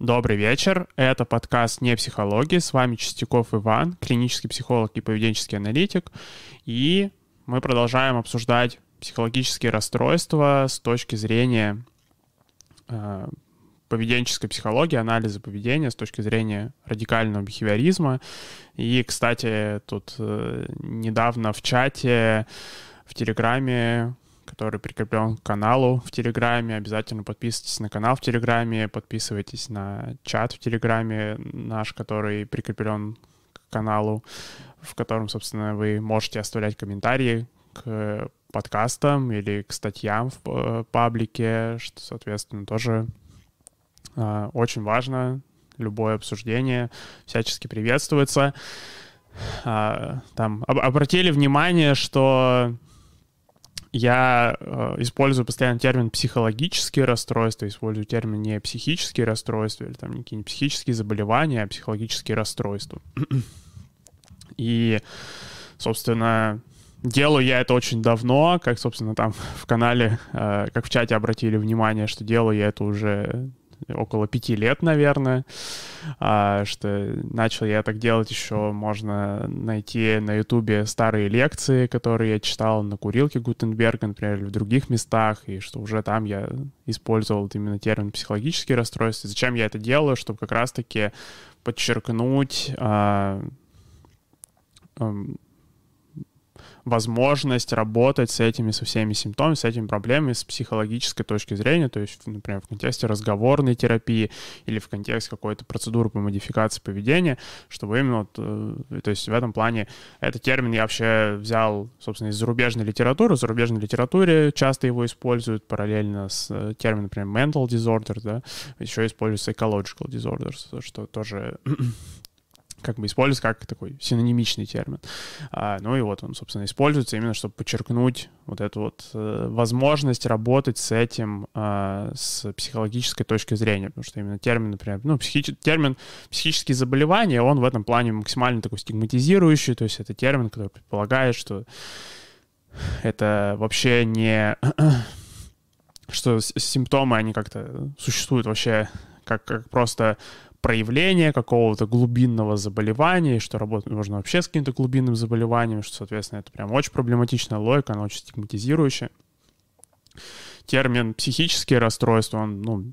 Добрый вечер. Это подкаст «Не психология». С вами Чистяков Иван, клинический психолог и поведенческий аналитик. И мы продолжаем обсуждать психологические расстройства с точки зрения э, поведенческой психологии, анализа поведения, с точки зрения радикального бихевиоризма. И, кстати, тут э, недавно в чате в Телеграме который прикреплен к каналу в Телеграме. Обязательно подписывайтесь на канал в Телеграме, подписывайтесь на чат в Телеграме наш, который прикреплен к каналу, в котором, собственно, вы можете оставлять комментарии к подкастам или к статьям в э, паблике, что, соответственно, тоже э, очень важно. Любое обсуждение всячески приветствуется. А, там обратили внимание, что я э, использую постоянно термин психологические расстройства, использую термин не психические расстройства или там не какие-нибудь психические заболевания, а психологические расстройства. И, собственно, делаю я это очень давно, как, собственно, там в канале, э, как в чате обратили внимание, что делаю я это уже около пяти лет, наверное, а, что начал я так делать еще, можно найти на ютубе старые лекции, которые я читал на курилке Гутенберга, например, или в других местах, и что уже там я использовал именно термин психологические расстройства. Зачем я это делаю? Чтобы как раз-таки подчеркнуть а, возможность работать с этими, со всеми симптомами, с этими проблемами с психологической точки зрения, то есть, например, в контексте разговорной терапии или в контексте какой-то процедуры по модификации поведения, чтобы именно, вот, э, то есть в этом плане этот термин я вообще взял, собственно, из зарубежной литературы. В зарубежной литературе часто его используют параллельно с э, термином, например, mental disorder, да, еще используют psychological disorders, что тоже как бы используется как такой синонимичный термин. А, ну и вот он, собственно, используется именно, чтобы подчеркнуть вот эту вот э, возможность работать с этим э, с психологической точки зрения, потому что именно термин, например, ну, психи- термин психические заболевания, он в этом плане максимально такой стигматизирующий, то есть это термин, который предполагает, что это вообще не что симптомы, они как-то существуют вообще как, как просто проявление какого-то глубинного заболевания, что работать можно вообще с каким-то глубинным заболеванием, что, соответственно, это прям очень проблематичная логика, она очень стигматизирующая. Термин «психические расстройства», он, ну,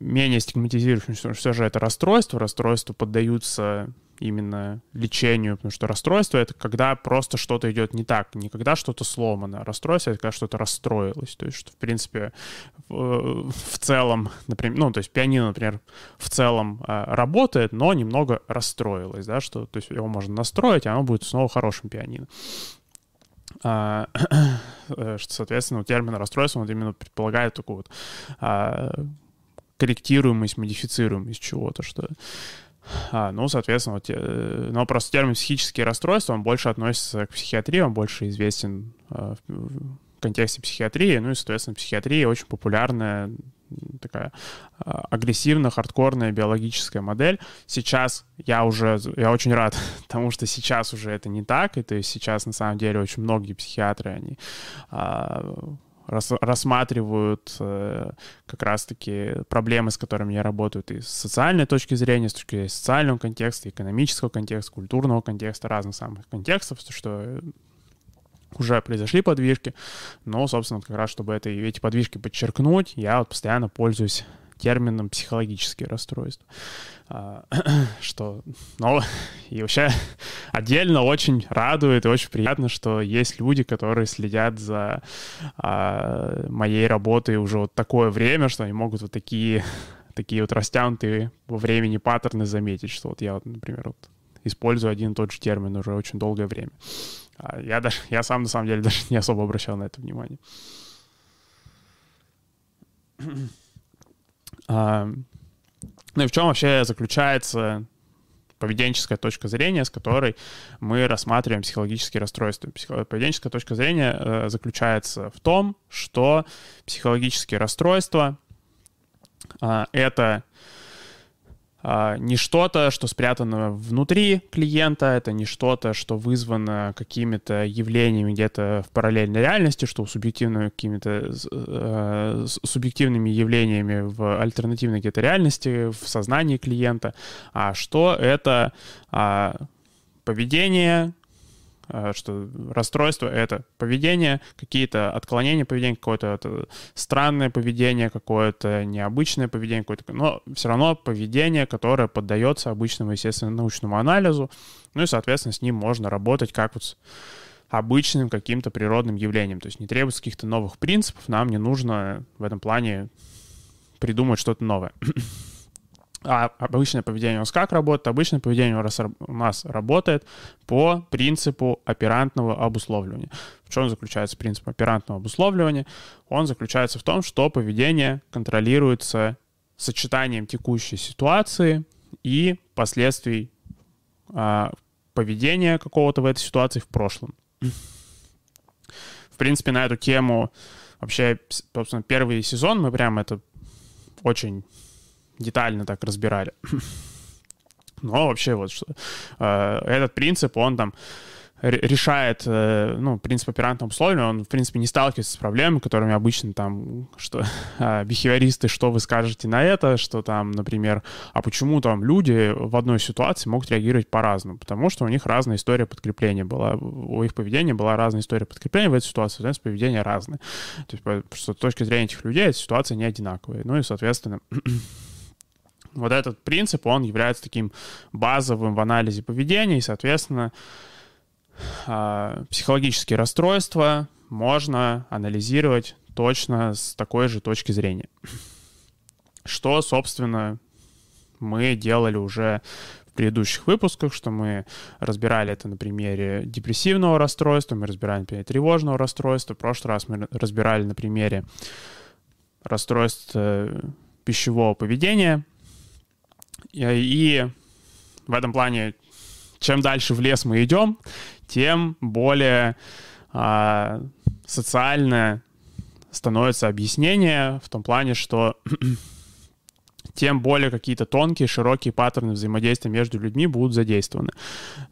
менее стигматизирующий, что все же это расстройство, расстройства поддаются именно лечению, потому что расстройство — это когда просто что-то идет не так, не когда что-то сломано. А расстройство — это когда что-то расстроилось. То есть, что, в принципе, в, в целом, например, ну, то есть пианино, например, в целом э, работает, но немного расстроилось, да, что, то есть его можно настроить, и оно будет снова хорошим пианино. А, э, соответственно, термин расстройства вот именно предполагает такую вот а, корректируемость, модифицируемость чего-то, что а, ну, соответственно, вот, э, но просто термин психические расстройства, он больше относится к психиатрии, он больше известен э, в контексте психиатрии, ну и, соответственно, психиатрия очень популярная такая э, агрессивная, хардкорная биологическая модель. Сейчас я уже, я очень рад тому, что сейчас уже это не так, и то есть сейчас на самом деле очень многие психиатры, они а, рассматривают э, как раз-таки проблемы, с которыми я работаю, и с социальной точки зрения, с точки зрения социального контекста, экономического контекста, культурного контекста, разных самых контекстов, что уже произошли подвижки, но, собственно, как раз, чтобы это, эти подвижки подчеркнуть, я вот постоянно пользуюсь термином психологические расстройства. А, что, ну, и вообще отдельно очень радует и очень приятно, что есть люди, которые следят за а, моей работой уже вот такое время, что они могут вот такие, такие вот растянутые во времени паттерны заметить, что вот я вот, например, вот использую один и тот же термин уже очень долгое время. А я, даже, я сам, на самом деле, даже не особо обращал на это внимание. А, ну и в чем вообще заключается поведенческая точка зрения, с которой мы рассматриваем психологические расстройства. Поведенческая точка зрения э, заключается в том, что психологические расстройства э, это а, не что-то, что спрятано внутри клиента, это не что-то, что вызвано какими-то явлениями где-то в параллельной реальности, что субъективными какими-то э, субъективными явлениями в альтернативной где-то реальности, в сознании клиента, а что это а, поведение, Э, что расстройство — это поведение, какие-то отклонения поведения, какое-то странное поведение, какое-то необычное поведение, какое-то, но все равно поведение, которое поддается обычному, естественно, научному анализу, ну и, соответственно, с ним можно работать как вот с обычным каким-то природным явлением, то есть не требуется каких-то новых принципов, нам не нужно в этом плане придумать что-то новое. А обычное поведение у нас как работает? Обычное поведение у нас работает по принципу оперантного обусловливания. В чем заключается принцип оперантного обусловливания? Он заключается в том, что поведение контролируется сочетанием текущей ситуации и последствий а, поведения какого-то в этой ситуации в прошлом. В принципе, на эту тему вообще, собственно, первый сезон мы прям это очень детально так разбирали. Но вообще вот что, э, этот принцип, он там решает, э, ну, принцип оперантного обусловления, он, в принципе, не сталкивается с проблемами, которыми обычно там, что э, бихевиористы, что вы скажете на это, что там, например, а почему там люди в одной ситуации могут реагировать по-разному? Потому что у них разная история подкрепления была, у их поведения была разная история подкрепления в этой ситуации, соответственно, поведение разное. То есть, что с точки зрения этих людей эта ситуация не одинаковая. Ну и, соответственно, Вот этот принцип, он является таким базовым в анализе поведения, и, соответственно, а, психологические расстройства можно анализировать точно с такой же точки зрения. Что, собственно, мы делали уже в предыдущих выпусках, что мы разбирали это на примере депрессивного расстройства, мы разбирали на примере тревожного расстройства, в прошлый раз мы разбирали на примере расстройства пищевого поведения, и в этом плане, чем дальше в лес мы идем, тем более а, социально становится объяснение в том плане, что тем более какие-то тонкие, широкие паттерны взаимодействия между людьми будут задействованы.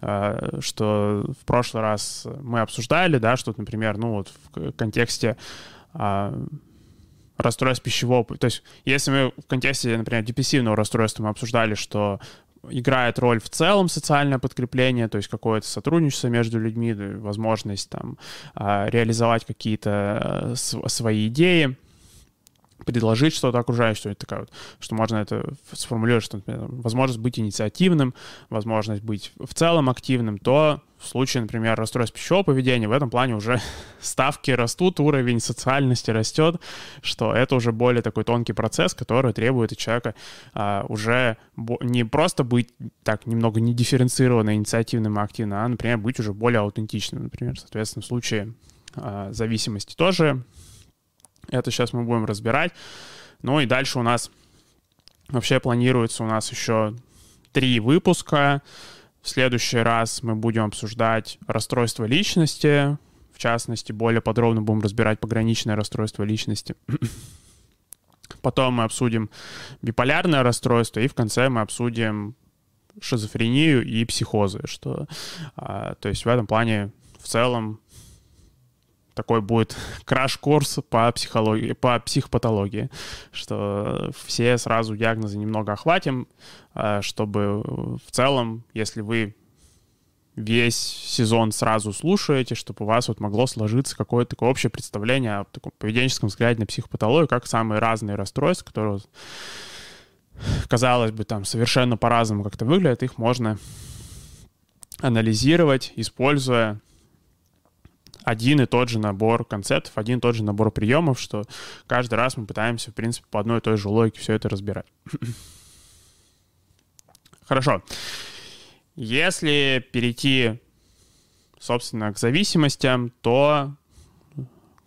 А, что в прошлый раз мы обсуждали, да, что, например, ну вот в контексте а, расстройств пищевого... То есть если мы в контексте, например, депрессивного расстройства мы обсуждали, что играет роль в целом социальное подкрепление, то есть какое-то сотрудничество между людьми, возможность там а, реализовать какие-то э, свои идеи, предложить что-то окружающему, такая вот, что можно это сформулировать, что, например, возможность быть инициативным, возможность быть в целом активным, то в случае, например, расстройств пищевого поведения, в этом плане уже ставки растут, уровень социальности растет, что это уже более такой тонкий процесс, который требует от человека а, уже не просто быть так немного не дифференцированно, инициативным и активным, а, например, быть уже более аутентичным, например. Соответственно, в случае а, зависимости тоже это сейчас мы будем разбирать. Ну и дальше у нас вообще планируется у нас еще три выпуска. В следующий раз мы будем обсуждать расстройство личности. В частности, более подробно будем разбирать пограничное расстройство личности. Потом мы обсудим биполярное расстройство, и в конце мы обсудим шизофрению и психозы, что, а, то есть в этом плане в целом такой будет краш-курс по психологии, по психопатологии, что все сразу диагнозы немного охватим, а, чтобы в целом, если вы весь сезон сразу слушаете, чтобы у вас вот могло сложиться какое-то такое общее представление о таком поведенческом взгляде на психопатологию, как самые разные расстройства, которые, казалось бы, там совершенно по-разному как-то выглядят, их можно анализировать, используя один и тот же набор концептов, один и тот же набор приемов, что каждый раз мы пытаемся, в принципе, по одной и той же логике все это разбирать. Хорошо. Если перейти, собственно, к зависимостям, то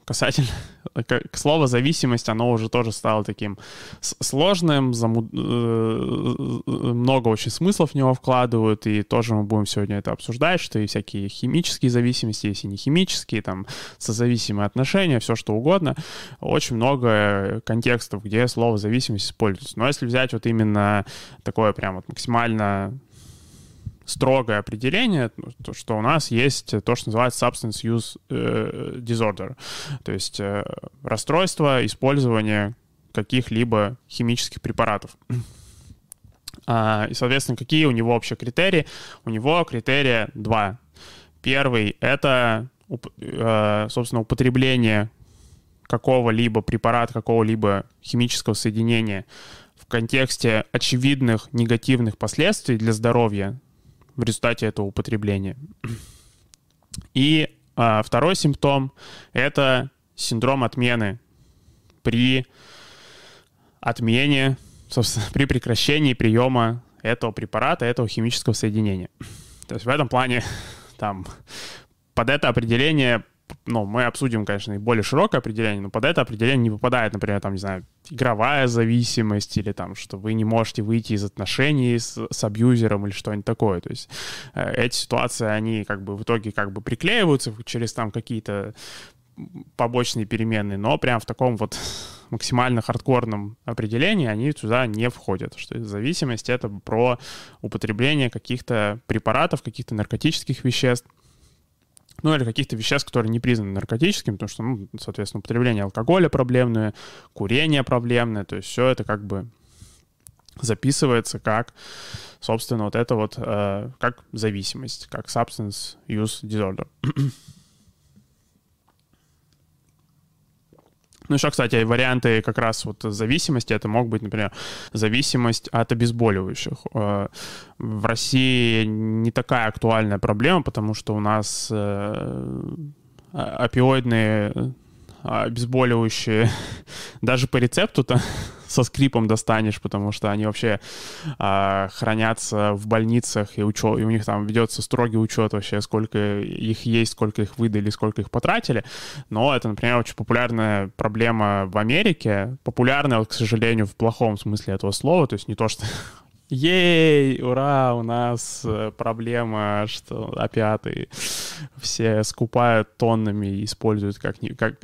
касательно к слову зависимость, оно уже тоже стало таким сложным, заму... Э, много очень смыслов в него вкладывают, и тоже мы будем сегодня это обсуждать, что и всякие химические зависимости, если не химические, там, созависимые отношения, все что угодно, очень много контекстов, где слово зависимость используется. Но если взять вот именно такое прям вот максимально строгое определение, ну, то, что у нас есть то, что называется substance use э, disorder, то есть э, расстройство использования каких-либо химических препаратов. А, и, соответственно, какие у него вообще критерии? У него критерия два. Первый — это, э, собственно, употребление какого-либо препарата, какого-либо химического соединения в контексте очевидных негативных последствий для здоровья в результате этого употребления. И а, второй симптом — это синдром отмены при отмене, собственно, при прекращении приема этого препарата, этого химического соединения. То есть в этом плане там под это определение ну, мы обсудим, конечно, и более широкое определение, но под это определение не попадает, например, там, не знаю, игровая зависимость или там, что вы не можете выйти из отношений с, с абьюзером или что-нибудь такое. То есть э, эти ситуации, они как бы в итоге как бы приклеиваются через там какие-то побочные переменные, но прям в таком вот максимально хардкорном определении они сюда не входят. Что зависимость — это про употребление каких-то препаратов, каких-то наркотических веществ, ну или каких-то веществ, которые не признаны наркотическими, потому что, ну, соответственно, употребление алкоголя проблемное, курение проблемное, то есть все это как бы записывается как, собственно, вот это вот, э, как зависимость, как substance use disorder. Ну, еще, кстати, варианты как раз вот зависимости, это мог быть, например, зависимость от обезболивающих. Э, в России не такая актуальная проблема, потому что у нас э, опиоидные обезболивающие даже по рецепту-то со скрипом достанешь, потому что они вообще а, хранятся в больницах, и, учет, и у них там ведется строгий учет вообще, сколько их есть, сколько их выдали, сколько их потратили. Но это, например, очень популярная проблема в Америке. Популярная, вот, к сожалению, в плохом смысле этого слова. То есть не то, что Ей, ура, у нас э, проблема, что опиаты все скупают тоннами и используют как, как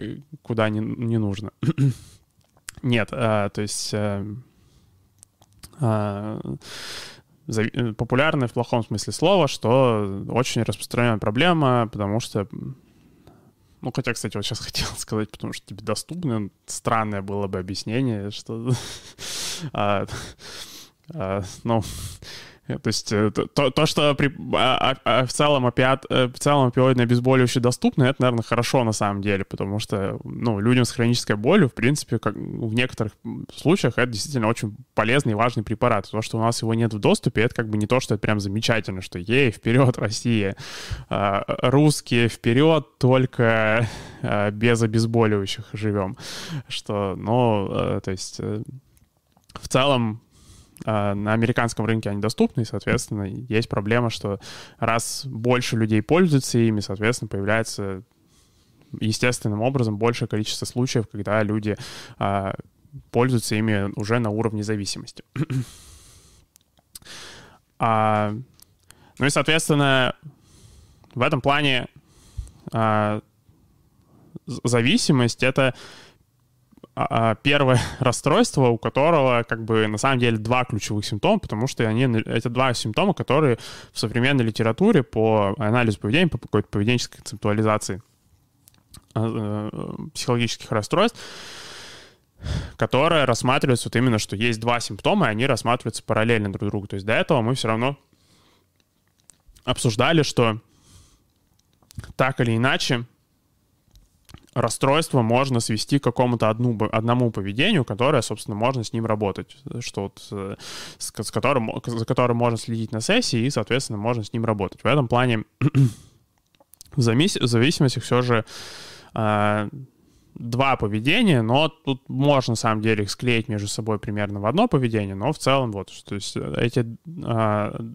куда не, не нужно. Нет, а, то есть а, а, популярная в плохом смысле слова, что очень распространенная проблема, потому что ну, хотя, кстати, вот сейчас хотел сказать, потому что тебе доступно, странное было бы объяснение, что... а, а, ну, то есть э, то, то что при, а, а, а, в, целом опиат, э, в целом опиоидное обезболивающее доступно, это, наверное, хорошо на самом деле, потому что ну, людям с хронической болью, в принципе, как, в некоторых случаях это действительно очень полезный и важный препарат. То, что у нас его нет в доступе, это как бы не то, что это прям замечательно, что ей, вперед, Россия, русские, вперед, только без обезболивающих живем. Что, ну, э, то есть в целом а, на американском рынке они доступны, и, соответственно, есть проблема, что раз больше людей пользуются ими, соответственно, появляется естественным образом большее количество случаев, когда люди а, пользуются ими уже на уровне зависимости. а, ну и, соответственно, в этом плане а, зависимость — это а, а, первое расстройство, у которого как бы на самом деле два ключевых симптома, потому что они, это два симптома, которые в современной литературе по анализу поведения, по какой-то поведенческой концептуализации а, э, психологических расстройств, которые рассматриваются вот именно, что есть два симптома, и они рассматриваются параллельно друг другу. То есть до этого мы все равно обсуждали, что так или иначе расстройство можно свести к какому-то одному поведению, которое, собственно, можно с ним работать, что вот, э, с, с которым, за которым можно следить на сессии и, соответственно, можно с ним работать. В этом плане в зависимости все же э, два поведения, но тут можно, на самом деле, их склеить между собой примерно в одно поведение, но в целом вот, то есть эти э,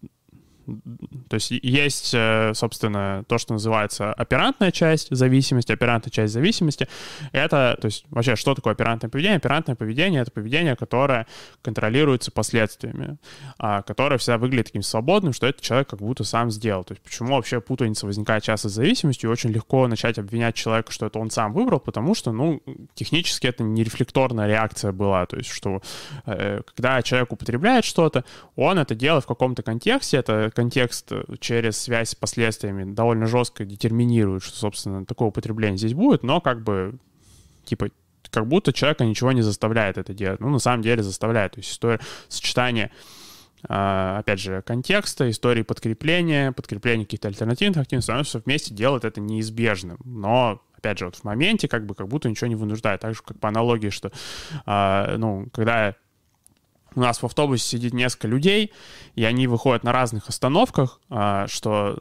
то есть есть, э, собственно, то, что называется оперантная часть зависимости, оперантная часть зависимости. Это, то есть вообще, что такое оперантное поведение? Оперантное поведение — это поведение, которое контролируется последствиями, а, которое всегда выглядит таким свободным, что это человек как будто сам сделал. То есть почему вообще путаница возникает часто с зависимостью? Очень легко начать обвинять человека, что это он сам выбрал, потому что, ну, технически это не рефлекторная реакция была. То есть что э, когда человек употребляет что-то, он это делает в каком-то контексте, это контекст э, через связь с последствиями довольно жестко детерминирует, что, собственно, такое употребление здесь будет, но как бы, типа, как будто человека ничего не заставляет это делать. Ну, на самом деле заставляет. То есть история сочетания а, опять же, контекста, истории подкрепления, подкрепления каких-то альтернативных активностей, оно все вместе делает это неизбежным. Но, опять же, вот в моменте как бы как будто ничего не вынуждает. Так же, как по аналогии, что, э, ну, когда у нас в автобусе сидит несколько людей, и они выходят на разных остановках, а, что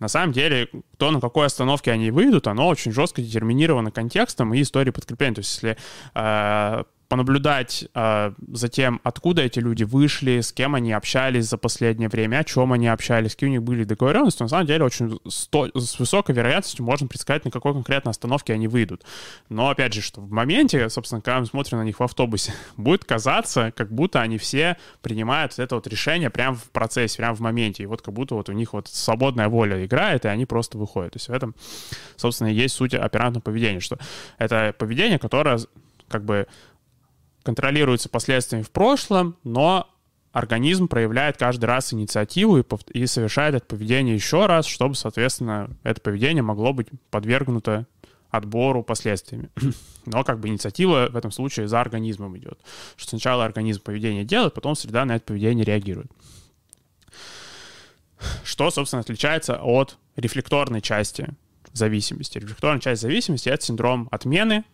на самом деле, то, на какой остановке они выйдут, оно очень жестко детерминировано контекстом и историей подкрепления. То есть, если а, понаблюдать э, за тем, откуда эти люди вышли, с кем они общались за последнее время, о чем они общались, какие у них были договоренности, на самом деле очень сто... с высокой вероятностью можно предсказать, на какой конкретной остановке они выйдут. Но, опять же, что в моменте, собственно, когда мы смотрим на них в автобусе, будет казаться, как будто они все принимают это вот решение прямо в процессе, прямо в моменте, и вот как будто вот у них вот свободная воля играет, и они просто выходят. То есть в этом, собственно, и есть суть оперантного поведения, что это поведение, которое как бы контролируется последствиями в прошлом, но организм проявляет каждый раз инициативу и, и совершает это поведение еще раз, чтобы, соответственно, это поведение могло быть подвергнуто отбору последствиями. Но как бы инициатива в этом случае за организмом идет. Что сначала организм поведение делает, потом среда на это поведение реагирует. Что, собственно, отличается от рефлекторной части зависимости. Рефлекторная часть зависимости — это синдром отмены,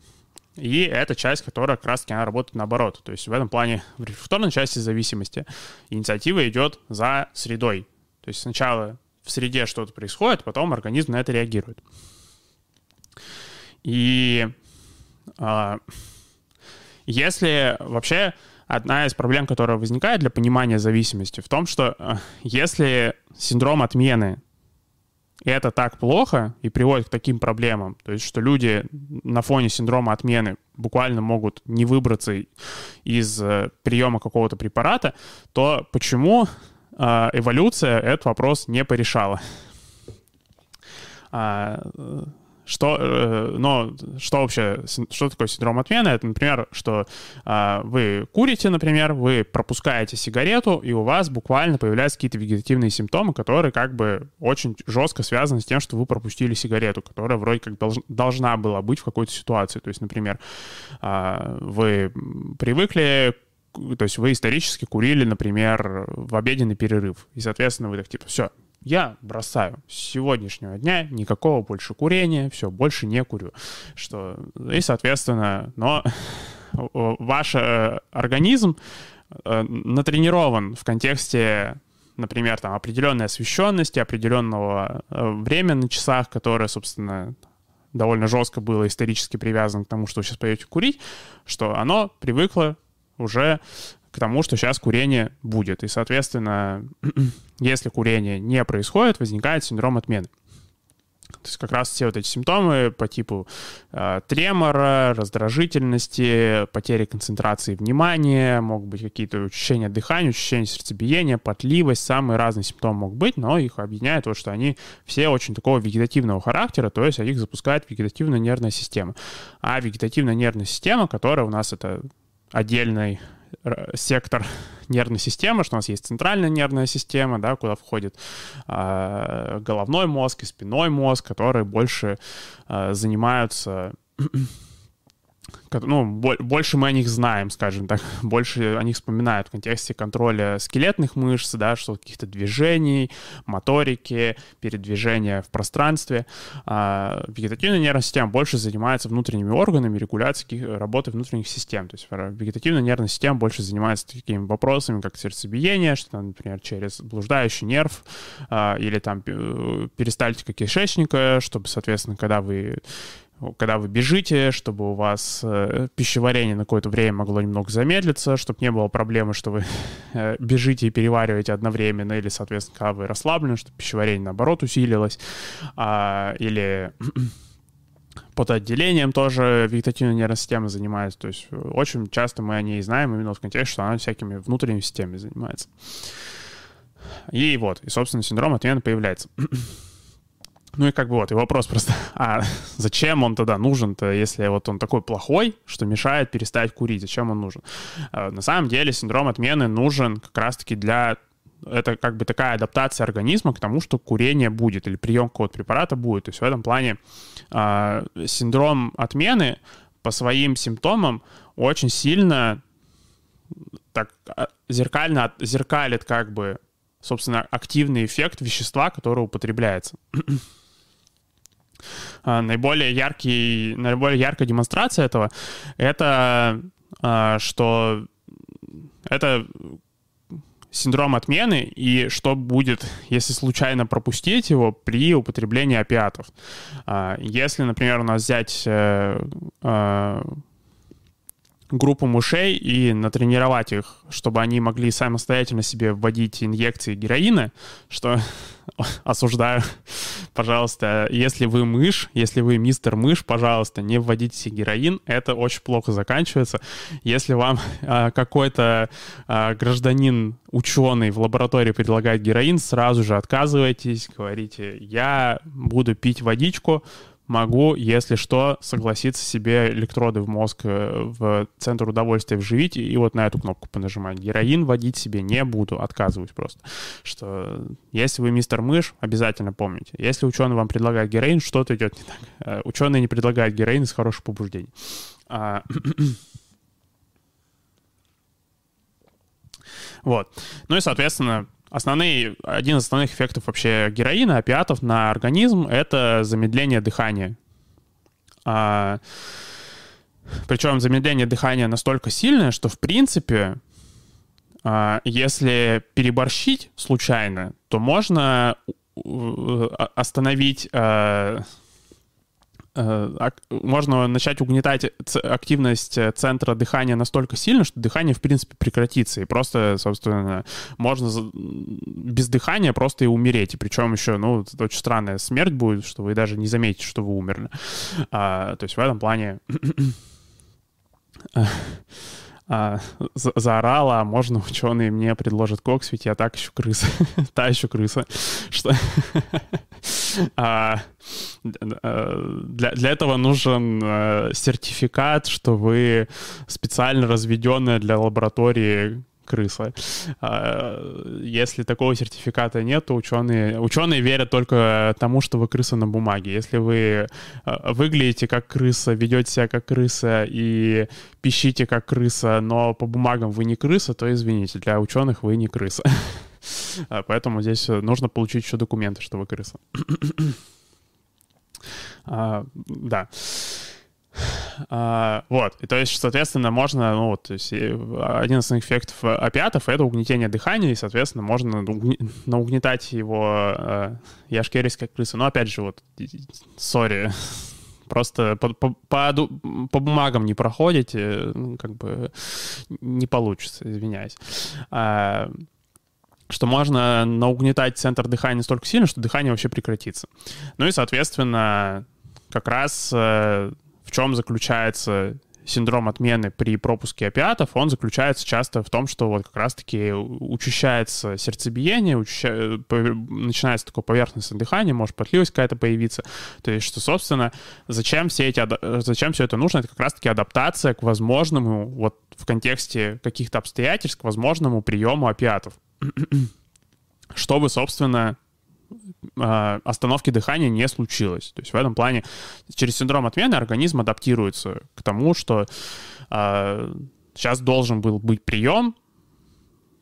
и это часть, которая как раз-таки она работает наоборот. То есть в этом плане в рефлекторной части зависимости инициатива идет за средой. То есть сначала в среде что-то происходит, потом организм на это реагирует. И э, если вообще одна из проблем, которая возникает для понимания зависимости, в том, что э, если синдром отмены и это так плохо и приводит к таким проблемам, то есть что люди на фоне синдрома отмены буквально могут не выбраться из э, приема какого-то препарата, то почему э, эволюция этот вопрос не порешала? А, что, э, но что вообще, что такое синдром отмены? Это, например, что э, вы курите, например, вы пропускаете сигарету, и у вас буквально появляются какие-то вегетативные симптомы, которые как бы очень жестко связаны с тем, что вы пропустили сигарету, которая вроде как долж, должна была быть в какой-то ситуации. То есть, например, э, вы привыкли то есть вы исторически курили, например, в обеденный перерыв, и, соответственно, вы так типа, все, я бросаю с сегодняшнего дня никакого больше курения, все, больше не курю. Что, и, соответственно, но ваш э, организм э, натренирован в контексте например, там определенной освещенности, определенного э, времени на часах, которое, собственно, довольно жестко было исторически привязано к тому, что вы сейчас пойдете курить, что оно привыкло уже к тому, что сейчас курение будет. И, соответственно, если курение не происходит, возникает синдром отмены. То есть как раз все вот эти симптомы по типу э, тремора, раздражительности, потери концентрации внимания, могут быть какие-то учащения дыхания, учащения сердцебиения, потливость, самые разные симптомы могут быть, но их объединяет то, что они все очень такого вегетативного характера, то есть их запускает вегетативная нервная система. А вегетативная нервная система, которая у нас это отдельный сектор нервной системы, что у нас есть центральная нервная система, да, куда входит э, головной мозг и спинной мозг, которые больше э, занимаются ну, больше мы о них знаем, скажем так, больше о них вспоминают в контексте контроля скелетных мышц, да, что каких-то движений, моторики, передвижения в пространстве. А вегетативная нервная система больше занимается внутренними органами, регуляцией работы внутренних систем. То есть вегетативная нервная система больше занимается такими вопросами, как сердцебиение, что, например, через блуждающий нерв а, или там перистальтика кишечника, чтобы, соответственно, когда вы когда вы бежите, чтобы у вас э, пищеварение на какое-то время могло немного замедлиться, чтобы не было проблемы, что вы э, бежите и перевариваете одновременно, или, соответственно, когда вы расслаблены, чтобы пищеварение, наоборот, усилилось, а, или потоотделением тоже вегетативная нервная система занимается. То есть очень часто мы о ней знаем именно в контексте, что она всякими внутренними системами занимается. И вот, и, собственно, синдром отмены появляется. Ну и как бы вот, и вопрос просто, а зачем он тогда нужен-то, если вот он такой плохой, что мешает перестать курить, зачем он нужен? А, на самом деле синдром отмены нужен как раз-таки для это как бы такая адаптация организма к тому, что курение будет или прием какого-то препарата будет. То есть в этом плане э, синдром отмены по своим симптомам очень сильно так а, зеркально зеркалит как бы собственно активный эффект вещества, которое употребляется. А, наиболее яркий, наиболее яркая демонстрация этого это а, что это синдром отмены и что будет, если случайно пропустить его при употреблении опиатов. А, если, например, у нас взять э, группу мышей и натренировать их, чтобы они могли самостоятельно себе вводить инъекции героина, что осуждаю, пожалуйста, если вы мышь, если вы мистер мышь, пожалуйста, не вводите себе героин, это очень плохо заканчивается. Если вам а, какой-то а, гражданин, ученый в лаборатории предлагает героин, сразу же отказывайтесь, говорите, я буду пить водичку, могу, если что, согласиться себе электроды в мозг э, в центр удовольствия вживить и вот на эту кнопку понажимать. Героин вводить себе не буду, отказываюсь просто. Что если вы мистер мышь, обязательно помните. Если ученый вам предлагает героин, что-то идет не так. Э, ученый не предлагает героин из хороших побуждений. А, вот. Ну и, соответственно, Основные, один из основных эффектов вообще героина, опиатов на организм — это замедление дыхания. А, причем замедление дыхания настолько сильное, что, в принципе, а, если переборщить случайно, то можно остановить а, можно начать угнетать активность э, центра дыхания настолько сильно, что дыхание, в принципе, прекратится. И просто, собственно, можно без дыхания просто и умереть. И причем еще, ну, это очень странная смерть будет, что вы даже не заметите, что вы умерли. А, то есть в этом плане а, заорала, а можно ученые мне предложат кокс, ведь я так еще крыса, та еще крыса, что а, для, для этого нужен а, сертификат, что вы специально разведенная для лаборатории крыса. А, если такого сертификата нет, то ученые, ученые верят только тому, что вы крыса на бумаге. Если вы а, выглядите как крыса, ведете себя как крыса и пищите как крыса, но по бумагам вы не крыса, то извините, для ученых вы не крыса. А, поэтому здесь нужно получить еще документы, что вы крыса. Да. А, вот, и то есть, соответственно, можно, ну, вот, то есть один из основных эффектов опиатов — это угнетение дыхания, и, соответственно, можно наугнетать его э, яшкерис как крыса. Но, опять же, вот, сори, просто по, по, по, по бумагам не проходите, ну, как бы не получится, извиняюсь. А, что можно наугнетать центр дыхания столько сильно, что дыхание вообще прекратится. Ну и, соответственно, как раз э, чем заключается синдром отмены при пропуске опиатов, он заключается часто в том, что вот как раз-таки учащается сердцебиение, учаща... начинается такое поверхностное дыхание, может потливость какая-то появиться. То есть, что, собственно, зачем, все эти, зачем все это нужно? Это как раз-таки адаптация к возможному, вот в контексте каких-то обстоятельств, к возможному приему опиатов. Чтобы, собственно, остановки дыхания не случилось. То есть в этом плане через синдром отмены организм адаптируется к тому, что э, сейчас должен был быть прием,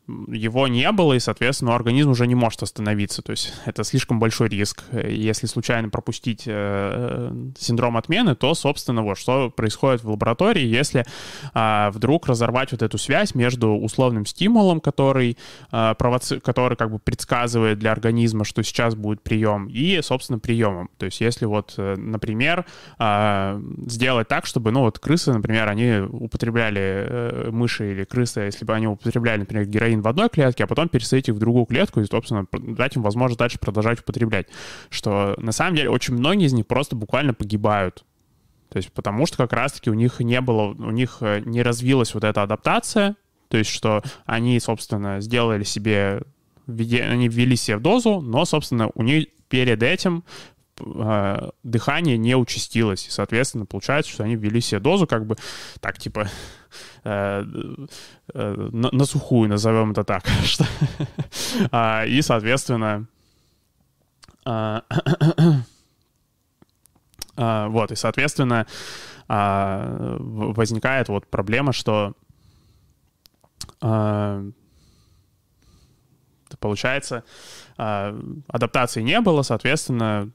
его не было, и, соответственно, организм уже не может остановиться. То есть это слишком большой риск. Если случайно пропустить э, синдром отмены, то, собственно, вот что происходит в лаборатории, если э, вдруг разорвать вот эту связь между условным стимулом, который, э, провоци... который как бы предсказывает для организма, что сейчас будет прием, и, собственно, приемом. То есть если вот, э, например, э, сделать так, чтобы, ну вот крысы, например, они употребляли, э, мыши или крысы, если бы они употребляли, например, героин в одной клетке, а потом пересадить их в другую клетку и, собственно, дать им возможность дальше продолжать употреблять. Что на самом деле очень многие из них просто буквально погибают. То есть потому что как раз-таки у них не было, у них э, не развилась вот эта адаптация, то есть что они, собственно, сделали себе, они ввели себе в дозу, но, собственно, у них перед этим э, дыхание не участилось. И, соответственно, получается, что они ввели себе дозу как бы так, типа, э, э, на, на сухую, назовем это так. А, и, соответственно, а, а, вот, и, соответственно, возникает вот проблема, что получается, адаптации не было, соответственно,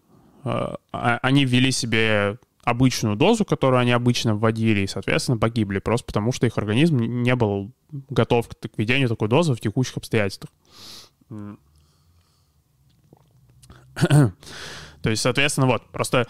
они ввели себе обычную дозу, которую они обычно вводили, и, соответственно, погибли, просто потому что их организм не был готов к введению такой дозы в текущих обстоятельствах. То есть, соответственно, вот, просто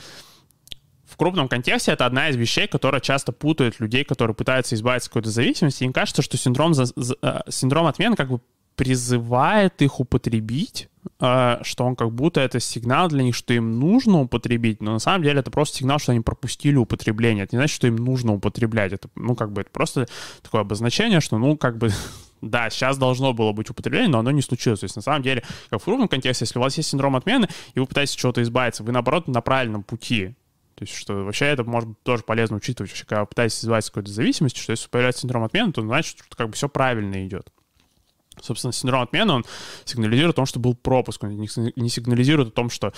в крупном контексте это одна из вещей, которая часто путает людей, которые пытаются избавиться от какой-то зависимости. Им кажется, что синдром, за, за, э, синдром отмены как бы призывает их употребить, а, что он как будто это сигнал для них, что им нужно употребить, но на самом деле это просто сигнал, что они пропустили употребление. Это не значит, что им нужно употреблять. Это, ну, как бы, это просто такое обозначение, что, ну, как бы, да, сейчас должно было быть употребление, но оно не случилось. То есть, на самом деле, как в крупном контексте, если у вас есть синдром отмены, и вы пытаетесь чего-то избавиться, вы, наоборот, на правильном пути. То есть, что вообще это может тоже полезно учитывать, когда вы пытаетесь избавиться от какой-то зависимости, что если появляется синдром отмены, то значит, что как бы все правильно идет. Собственно, синдром отмены, он сигнализирует о том, что был пропуск, он не сигнализирует о том, что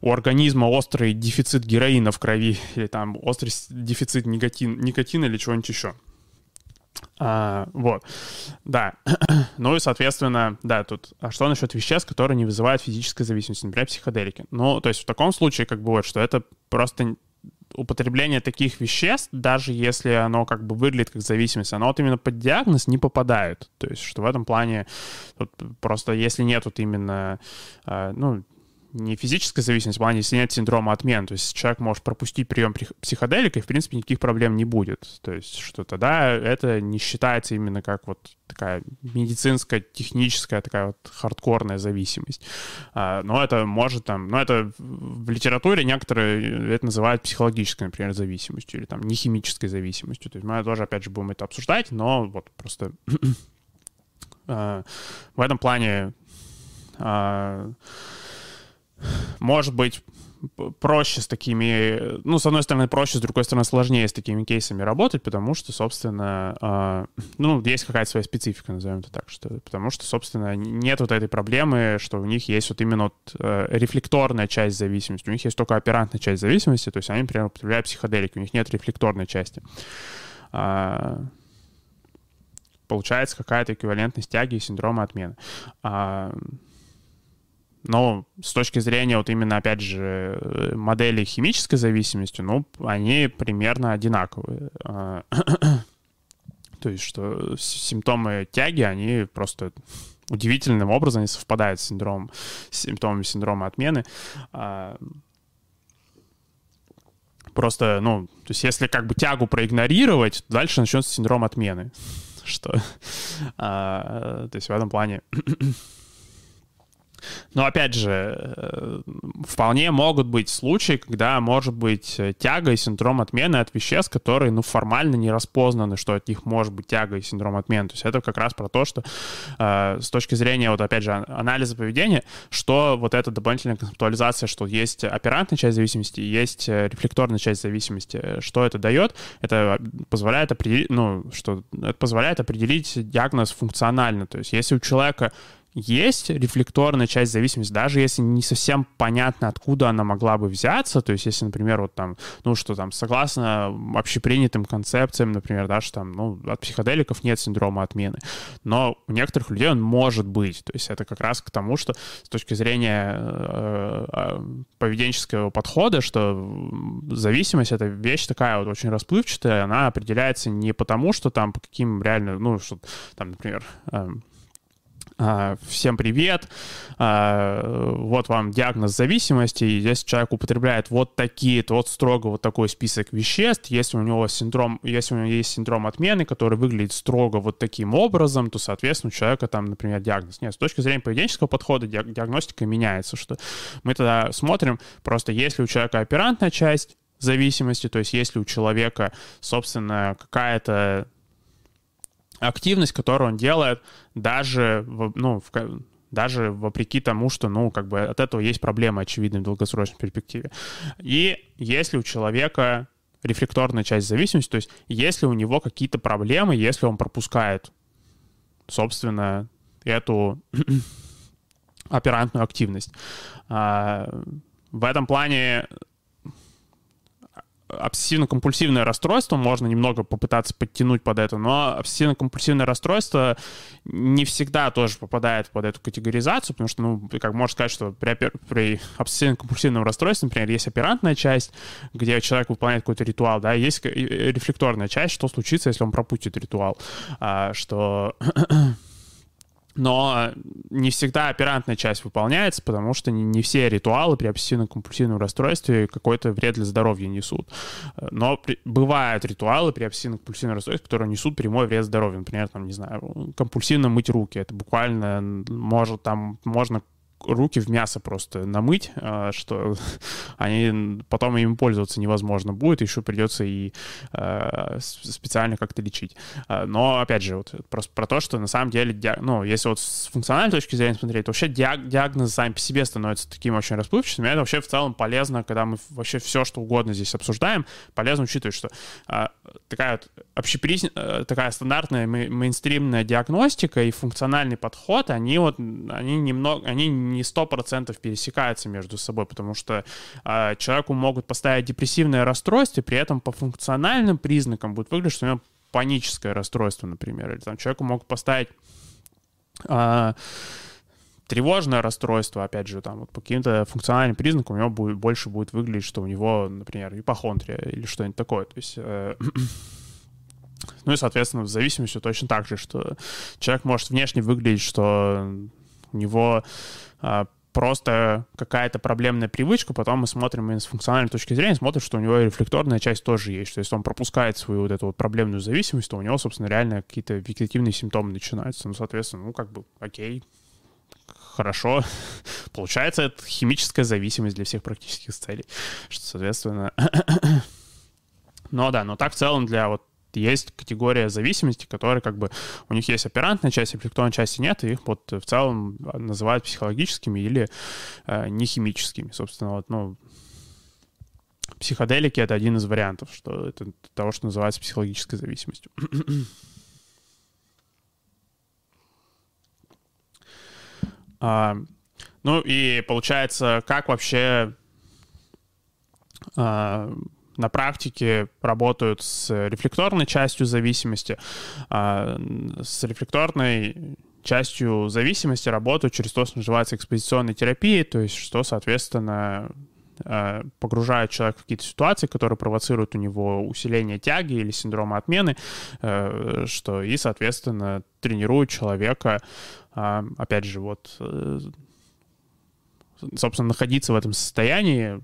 у организма острый дефицит героина в крови или там острый дефицит никотин, никотина или чего-нибудь еще. А, вот, да. ну и, соответственно, да, тут, а что насчет веществ, которые не вызывают физической зависимости, например, психоделики? Ну, то есть в таком случае, как бы вот, что это просто употребление таких веществ, даже если оно как бы выглядит как зависимость, оно вот именно под диагноз не попадает. То есть, что в этом плане просто если нет вот именно, э, ну, не физическая зависимость, в плане, если нет синдрома отмен, то есть человек может пропустить прием психоделика, и, в принципе, никаких проблем не будет. То есть, что тогда это не считается именно как вот такая медицинская, техническая, такая вот хардкорная зависимость. А, но это может там, но это в литературе некоторые это называют психологической, например, зависимостью или там не химической зависимостью. То есть мы тоже, опять же, будем это обсуждать, но вот просто а, в этом плане а, может быть, проще с такими, ну, с одной стороны, проще, с другой стороны, сложнее с такими кейсами работать, потому что, собственно, э, ну, есть какая-то своя специфика, назовем это так, что, потому что, собственно, нет вот этой проблемы, что у них есть вот именно вот, э, рефлекторная часть зависимости, у них есть только оперантная часть зависимости, то есть они, например, употребляют психоделики, у них нет рефлекторной части. Э, получается какая-то эквивалентность тяги и синдрома отмены. Э, но с точки зрения вот именно, опять же, модели химической зависимости, ну, они примерно одинаковые. А, то есть, что симптомы тяги, они просто удивительным образом не совпадают с, синдромом, с симптомами синдрома отмены. А, просто, ну, то есть если как бы тягу проигнорировать, дальше начнется синдром отмены. Что, а, то есть в этом плане но опять же, э, вполне могут быть случаи, когда может быть э, тяга и синдром отмены от веществ, которые, ну, формально не распознаны, что от них может быть тяга и синдром отмены. То есть это как раз про то, что э, с точки зрения, вот опять же, анализа поведения, что вот эта дополнительная концептуализация, что есть оперантная часть зависимости, есть рефлекторная часть зависимости, что это дает? Это позволяет определить, ну, что это позволяет определить диагноз функционально. То есть если у человека есть рефлекторная часть зависимости, даже если не совсем понятно, откуда она могла бы взяться, то есть если, например, вот там, ну, что там, согласно общепринятым концепциям, например, да, что там, ну, от психоделиков нет синдрома отмены, но у некоторых людей он может быть, то есть это как раз к тому, что с точки зрения э, э, поведенческого подхода, что зависимость — это вещь такая вот очень расплывчатая, она определяется не потому, что там по каким реально, ну, что там, например, а, всем привет, а, вот вам диагноз зависимости, и если человек употребляет вот такие, то вот строго вот такой список веществ, если у него синдром, если у него есть синдром отмены, который выглядит строго вот таким образом, то, соответственно, у человека там, например, диагноз. Нет, с точки зрения поведенческого подхода диагностика меняется, что мы тогда смотрим, просто если у человека оперантная часть зависимости, то есть если у человека, собственно, какая-то активность, которую он делает, даже, ну, в, даже вопреки тому, что, ну, как бы от этого есть проблема, очевидно, в долгосрочной перспективе. И если у человека рефлекторная часть зависимости, то есть если у него какие-то проблемы, если он пропускает, собственно, эту оперантную активность. А, в этом плане обсессивно-компульсивное расстройство можно немного попытаться подтянуть под это, но обсессивно-компульсивное расстройство не всегда тоже попадает под эту категоризацию, потому что, ну, как можно сказать, что при, при обсессивно-компульсивном расстройстве, например, есть оперантная часть, где человек выполняет какой-то ритуал, да, есть рефлекторная часть, что случится, если он пропустит ритуал, а, что но не всегда оперантная часть выполняется, потому что не, все ритуалы при обсессивно-компульсивном расстройстве какой-то вред для здоровья несут. Но при, бывают ритуалы при обсессивно-компульсивном расстройстве, которые несут прямой вред здоровью. Например, там, не знаю, компульсивно мыть руки. Это буквально может там можно руки в мясо просто намыть, а, что они потом им пользоваться невозможно будет, еще придется и а, специально как-то лечить. А, но, опять же, вот просто про то, что на самом деле, ну, если вот с функциональной точки зрения смотреть, то вообще диагнозы сами по себе становятся таким очень расплывчатым, это вообще в целом полезно, когда мы вообще все, что угодно здесь обсуждаем, полезно учитывать, что такая вот общеприз... Э, такая стандартная мейнстримная диагностика и функциональный подход, они вот, они немного, они не сто процентов пересекаются между собой, потому что э, человеку могут поставить депрессивное расстройство, и при этом по функциональным признакам будет выглядеть, что у него паническое расстройство, например, или там человеку могут поставить э, тревожное расстройство, опять же, там вот по каким-то функциональным признакам у него будет, больше будет выглядеть, что у него, например, ипохондрия или что-нибудь такое. То есть э, ну и, соответственно, в зависимости точно так же, что человек может внешне выглядеть, что у него а, просто какая-то проблемная привычка, потом мы смотрим с функциональной точки зрения, смотрим, что у него рефлекторная часть тоже есть, что если он пропускает свою вот эту вот проблемную зависимость, то у него, собственно, реально какие-то вегетативные симптомы начинаются. Ну, соответственно, ну, как бы, окей, хорошо. Получается, это химическая зависимость для всех практических целей, что, соответственно... но да, но так в целом для вот есть категория зависимости, которые как бы у них есть оперантная часть, рефлекторной части нет, и их вот в целом называют психологическими или э, нехимическими. Собственно, вот, ну, психоделики — это один из вариантов, что это того, что называется психологической зависимостью. а, ну и получается, как вообще а, на практике работают с рефлекторной частью зависимости, а с рефлекторной частью зависимости работают через то, что называется экспозиционной терапией, то есть что, соответственно, а, погружает человека в какие-то ситуации, которые провоцируют у него усиление тяги или синдрома отмены, э, что и, соответственно, тренирует человека, а, опять же, вот, э, собственно, находиться в этом состоянии,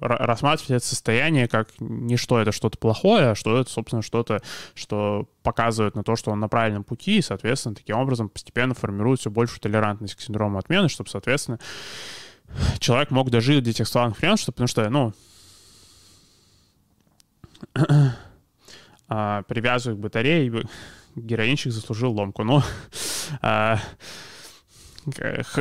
рассматривать это состояние как не что это что-то плохое, а что это, собственно, что-то, что показывает на то, что он на правильном пути, и, соответственно, таким образом постепенно формирует все большую толерантность к синдрому отмены, чтобы, соответственно, человек мог дожить до тех славных времен, что, потому что, ну, а, привязывая к батарее, героинщик заслужил ломку. А,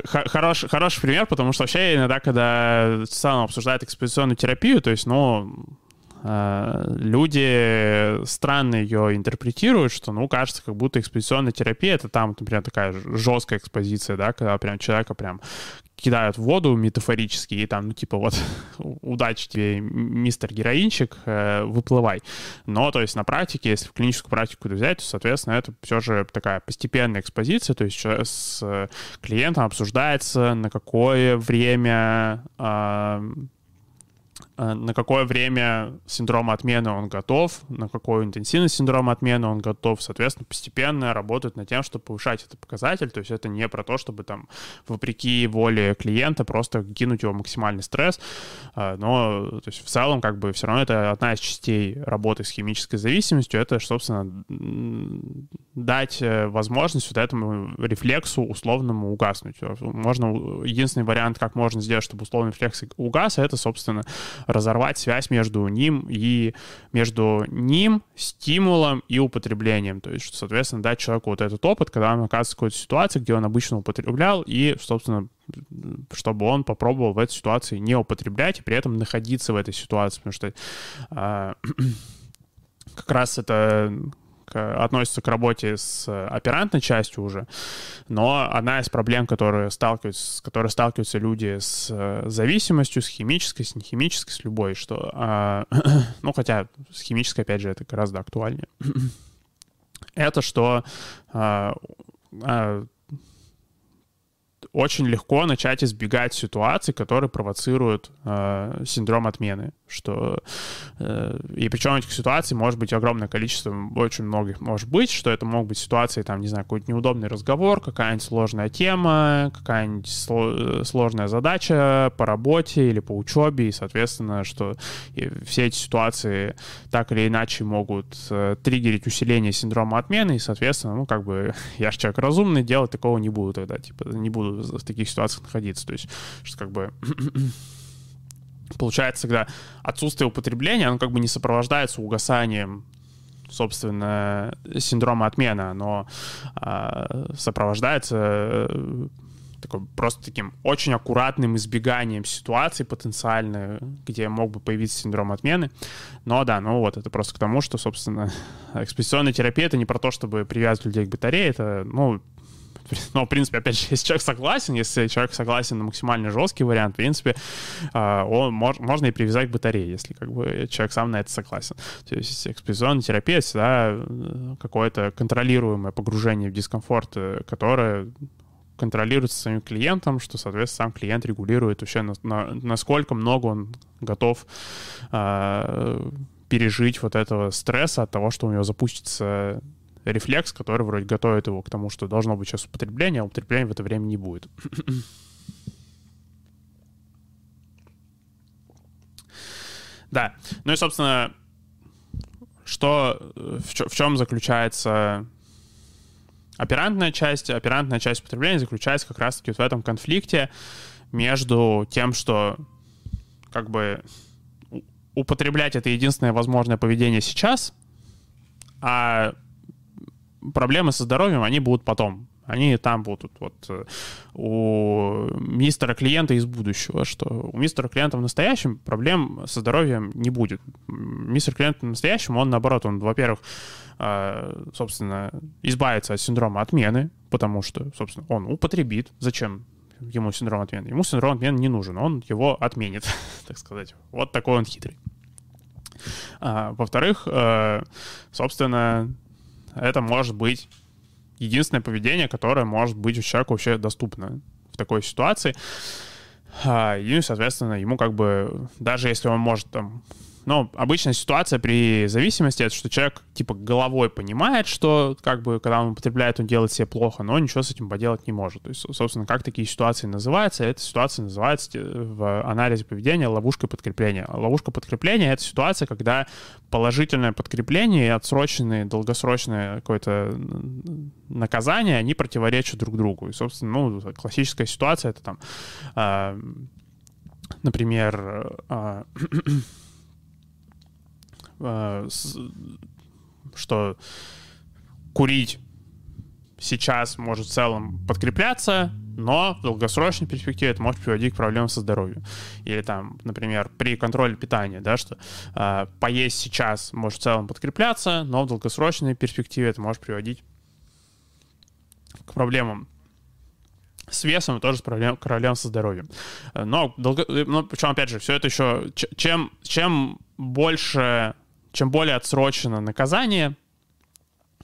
Хорош, хороший пример, потому что вообще иногда, когда в целом обсуждают экспозиционную терапию, то есть, ну, э, люди странно ее интерпретируют, что, ну, кажется, как будто экспозиционная терапия — это там, например, такая жесткая экспозиция, да, когда прям человека прям кидают в воду метафорически, и там, ну, типа, вот, удачи тебе, мистер героинчик, э, выплывай. Но, то есть, на практике, если в клиническую практику взять, то, соответственно, это все же такая постепенная экспозиция, то есть с клиентом обсуждается, на какое время э, Э, на какое время синдрома отмены он готов, на какую интенсивность синдрома отмены он готов, соответственно, постепенно работают над тем, чтобы повышать этот показатель, то есть это не про то, чтобы там вопреки воле клиента просто кинуть его максимальный стресс, э, но то есть в целом как бы все равно это одна из частей работы с химической зависимостью, это, собственно, дать э, возможность вот этому рефлексу условному угаснуть. Можно, единственный вариант, как можно сделать, чтобы условный рефлекс угас, это, собственно, разорвать связь между ним и между ним, стимулом и употреблением. То есть, соответственно, дать человеку вот этот опыт, когда он оказывается в какой-то ситуации, где он обычно употреблял, и, собственно, чтобы он попробовал в этой ситуации не употреблять и при этом находиться в этой ситуации, потому что э, как раз это относится к работе с оперантной частью уже, но одна из проблем, которые сталкиваются, с которой сталкиваются люди с э, зависимостью, с химической, с нехимической, с любой, что, а, ну, хотя с химической, опять же, это гораздо актуальнее, это что а, а, очень легко начать избегать ситуаций, которые провоцируют э, синдром отмены. Что, э, и причем этих ситуаций может быть огромное количество, очень многих может быть, что это могут быть ситуации, там, не знаю, какой-то неудобный разговор, какая-нибудь сложная тема, какая-нибудь сло- сложная задача по работе или по учебе, и, соответственно, что все эти ситуации так или иначе могут э, триггерить усиление синдрома отмены, и, соответственно, ну, как бы, я же человек разумный, делать такого не буду тогда, типа, не буду в таких ситуациях находиться. То есть, что как бы получается, когда отсутствие употребления, оно как бы не сопровождается угасанием собственно, синдрома отмены, оно э, сопровождается э, такой, просто таким очень аккуратным избеганием ситуаций потенциально, где мог бы появиться синдром отмены. Но да, ну вот, это просто к тому, что, собственно, экспозиционная терапия — это не про то, чтобы привязывать людей к батарее, это, ну, но, в принципе, опять же, если человек согласен, если человек согласен на максимально жесткий вариант, в принципе, а, он, можно и привязать к батарее, если как бы человек сам на это согласен. То есть экспозиционная терапия всегда э, какое-то контролируемое погружение в дискомфорт, э, которое контролируется своим клиентом, что, соответственно, сам клиент регулирует вообще, на, на, насколько много он готов э, пережить вот этого стресса от того, что у него запустится рефлекс, который вроде готовит его к тому, что должно быть сейчас употребление, а употребления в это время не будет. да. Ну и, собственно, что, в, чё, в чем заключается оперантная часть? Оперантная часть употребления заключается как раз-таки вот в этом конфликте между тем, что как бы употреблять это единственное возможное поведение сейчас, а проблемы со здоровьем, они будут потом. Они там будут. Вот э, у мистера клиента из будущего, что у мистера клиента в настоящем проблем со здоровьем не будет. Мистер клиент в настоящем, он наоборот, он, во-первых, э, собственно, избавится от синдрома отмены, потому что, собственно, он употребит. Зачем ему синдром отмены? Ему синдром отмены не нужен, он его отменит, так сказать. Вот такой он хитрый. А, во-вторых, э, собственно, это может быть единственное поведение, которое может быть у человека вообще доступно в такой ситуации. А, и, соответственно, ему как бы, даже если он может там но обычная ситуация при зависимости — это что человек типа головой понимает, что как бы когда он употребляет, он делает себе плохо, но ничего с этим поделать не может. То есть, собственно, как такие ситуации называются? Эта ситуация называется э, в анализе поведения ловушкой подкрепления. Ловушка подкрепления — это ситуация, когда положительное подкрепление и отсроченное, долгосрочное какое-то наказание, они противоречат друг другу. И, собственно, ну, классическая ситуация — это там, э, например, Э, что курить сейчас может в целом подкрепляться но в долгосрочной перспективе это может приводить к проблемам со здоровьем. Или там, например, при контроле питания, да, что э, поесть сейчас может в целом подкрепляться, но в долгосрочной перспективе это может приводить к проблемам с весом и тоже с проблем, проблем со здоровьем. Но, долго, но причем, опять же, все это еще... Чем, чем больше, чем более отсрочено наказание,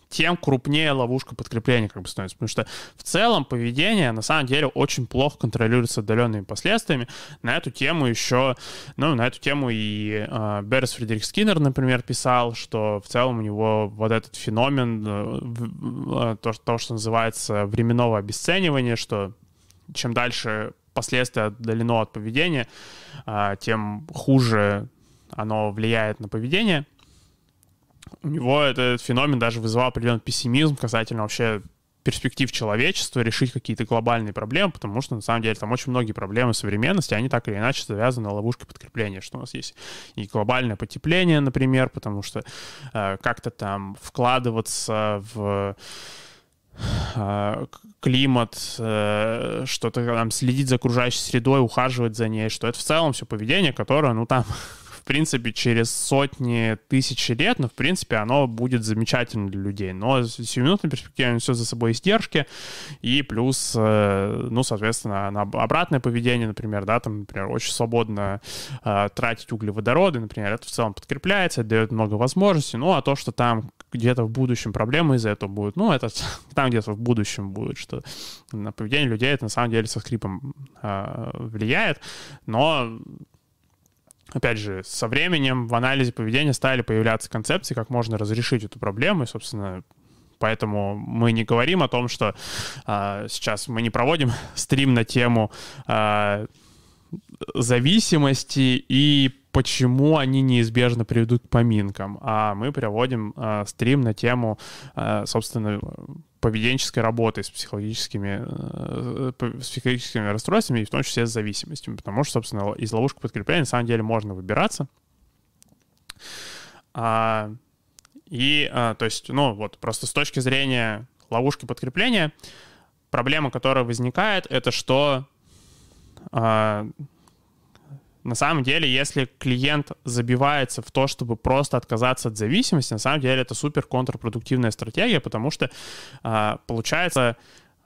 тем крупнее ловушка подкрепления как бы становится. Потому что в целом поведение на самом деле очень плохо контролируется отдаленными последствиями. На эту тему еще, ну, на эту тему и э, Берс Фредерик Скиннер, например, писал, что в целом у него вот этот феномен, э, то, то, что называется временного обесценивания, что чем дальше последствия отдалено от поведения, э, тем хуже оно влияет на поведение — у него этот феномен даже вызывал определенный пессимизм касательно вообще перспектив человечества решить какие-то глобальные проблемы, потому что, на самом деле, там очень многие проблемы современности, они так или иначе завязаны на ловушке подкрепления, что у нас есть и глобальное потепление, например, потому что э, как-то там вкладываться в э, климат, э, что-то там следить за окружающей средой, ухаживать за ней, что это в целом все поведение, которое, ну, там принципе, через сотни тысяч лет, но, в принципе, оно будет замечательно для людей. Но с сиюминутной перспективой все за собой издержки, и плюс, э, ну, соответственно, на обратное поведение, например, да, там, например, очень свободно э, тратить углеводороды, например, это в целом подкрепляется, дает много возможностей, ну, а то, что там где-то в будущем проблемы из-за этого будут, ну, это там где-то в будущем будет, что на поведение людей это на самом деле со скрипом э, влияет, но опять же, со временем в анализе поведения стали появляться концепции, как можно разрешить эту проблему, и, собственно, Поэтому мы не говорим о том, что э, сейчас мы не проводим стрим на тему э, зависимости и почему они неизбежно приведут к поминкам, а мы проводим э, стрим на тему, э, собственно, поведенческой работы с психологическими, э, с психологическими расстройствами, и в том числе с зависимостями, потому что, собственно, из ловушки подкрепления на самом деле можно выбираться. А, и, а, то есть, ну, вот, просто с точки зрения ловушки подкрепления, проблема, которая возникает, это что а, на самом деле, если клиент забивается в то, чтобы просто отказаться от зависимости, на самом деле это супер контрпродуктивная стратегия, потому что а, получается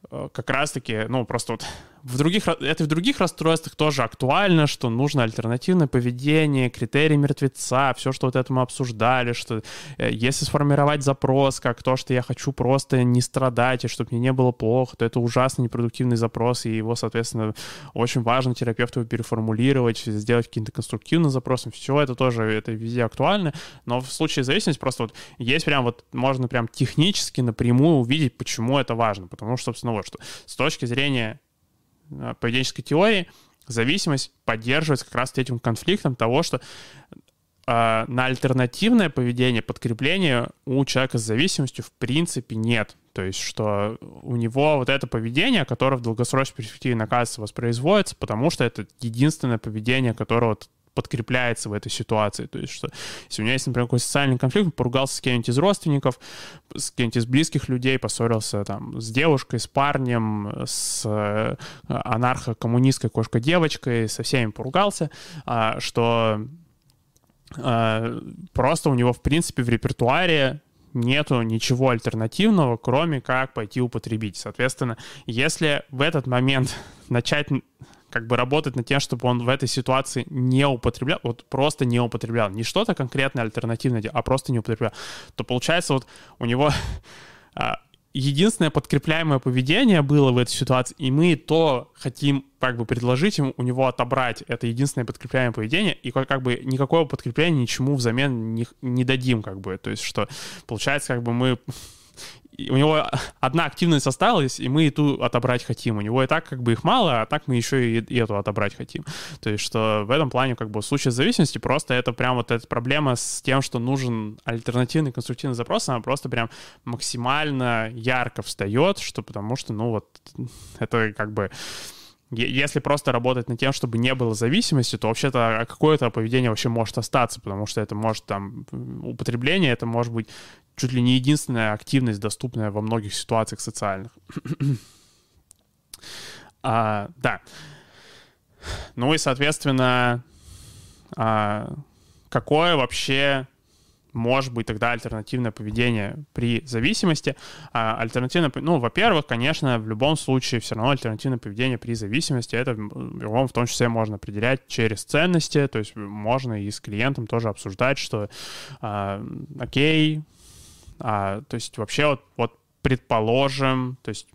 э, как раз-таки, ну, просто вот в других, это в других расстройствах тоже актуально, что нужно альтернативное поведение, критерии мертвеца, все, что вот это мы обсуждали, что э, если сформировать запрос, как то, что я хочу просто не страдать, и чтобы мне не было плохо, то это ужасно непродуктивный запрос, и его, соответственно, очень важно терапевту переформулировать, сделать каким-то конструктивным запросом. Все это тоже, это везде актуально, но в случае зависимости просто вот есть прям вот, можно прям технически напрямую увидеть, почему это важно, потому что, собственно, вот что с точки зрения поведенческой теории зависимость поддерживается как раз этим конфликтом того, что э, на альтернативное поведение, подкрепление у человека с зависимостью в принципе нет. То есть, что у него вот это поведение, которое в долгосрочной перспективе, оказывается, воспроизводится, потому что это единственное поведение, которое вот подкрепляется в этой ситуации. То есть, что если у меня есть, например, какой-то социальный конфликт, поругался с кем-нибудь из родственников, с кем-нибудь из близких людей, поссорился там с девушкой, с парнем, с э, анархо-коммунистской кошкой-девочкой, со всеми поругался, а, что а, просто у него, в принципе, в репертуаре нету ничего альтернативного, кроме как пойти употребить. Соответственно, если в этот момент начать как бы работать над тем, чтобы он в этой ситуации не употреблял, вот просто не употреблял, не что-то конкретное альтернативное, а просто не употреблял, то получается вот у него а, единственное подкрепляемое поведение было в этой ситуации, и мы то хотим как бы предложить ему, у него отобрать это единственное подкрепляемое поведение, и как бы никакого подкрепления ничему взамен не, не дадим, как бы, то есть что получается как бы мы у него одна активность осталась, и мы эту отобрать хотим. У него и так как бы их мало, а так мы еще и, эту отобрать хотим. То есть, что в этом плане как бы в случае зависимости просто это прям вот эта проблема с тем, что нужен альтернативный конструктивный запрос, она просто прям максимально ярко встает, что потому что, ну вот, это как бы если просто работать над тем, чтобы не было зависимости, то вообще-то какое-то поведение вообще может остаться, потому что это может там употребление, это может быть чуть ли не единственная активность, доступная во многих ситуациях социальных. А, да. Ну и, соответственно, а, какое вообще может быть тогда альтернативное поведение при зависимости. А альтернативное, ну, во-первых, конечно, в любом случае все равно альтернативное поведение при зависимости, это любом, в том числе можно определять через ценности, то есть можно и с клиентом тоже обсуждать, что а, окей, а, то есть вообще вот, вот предположим, то есть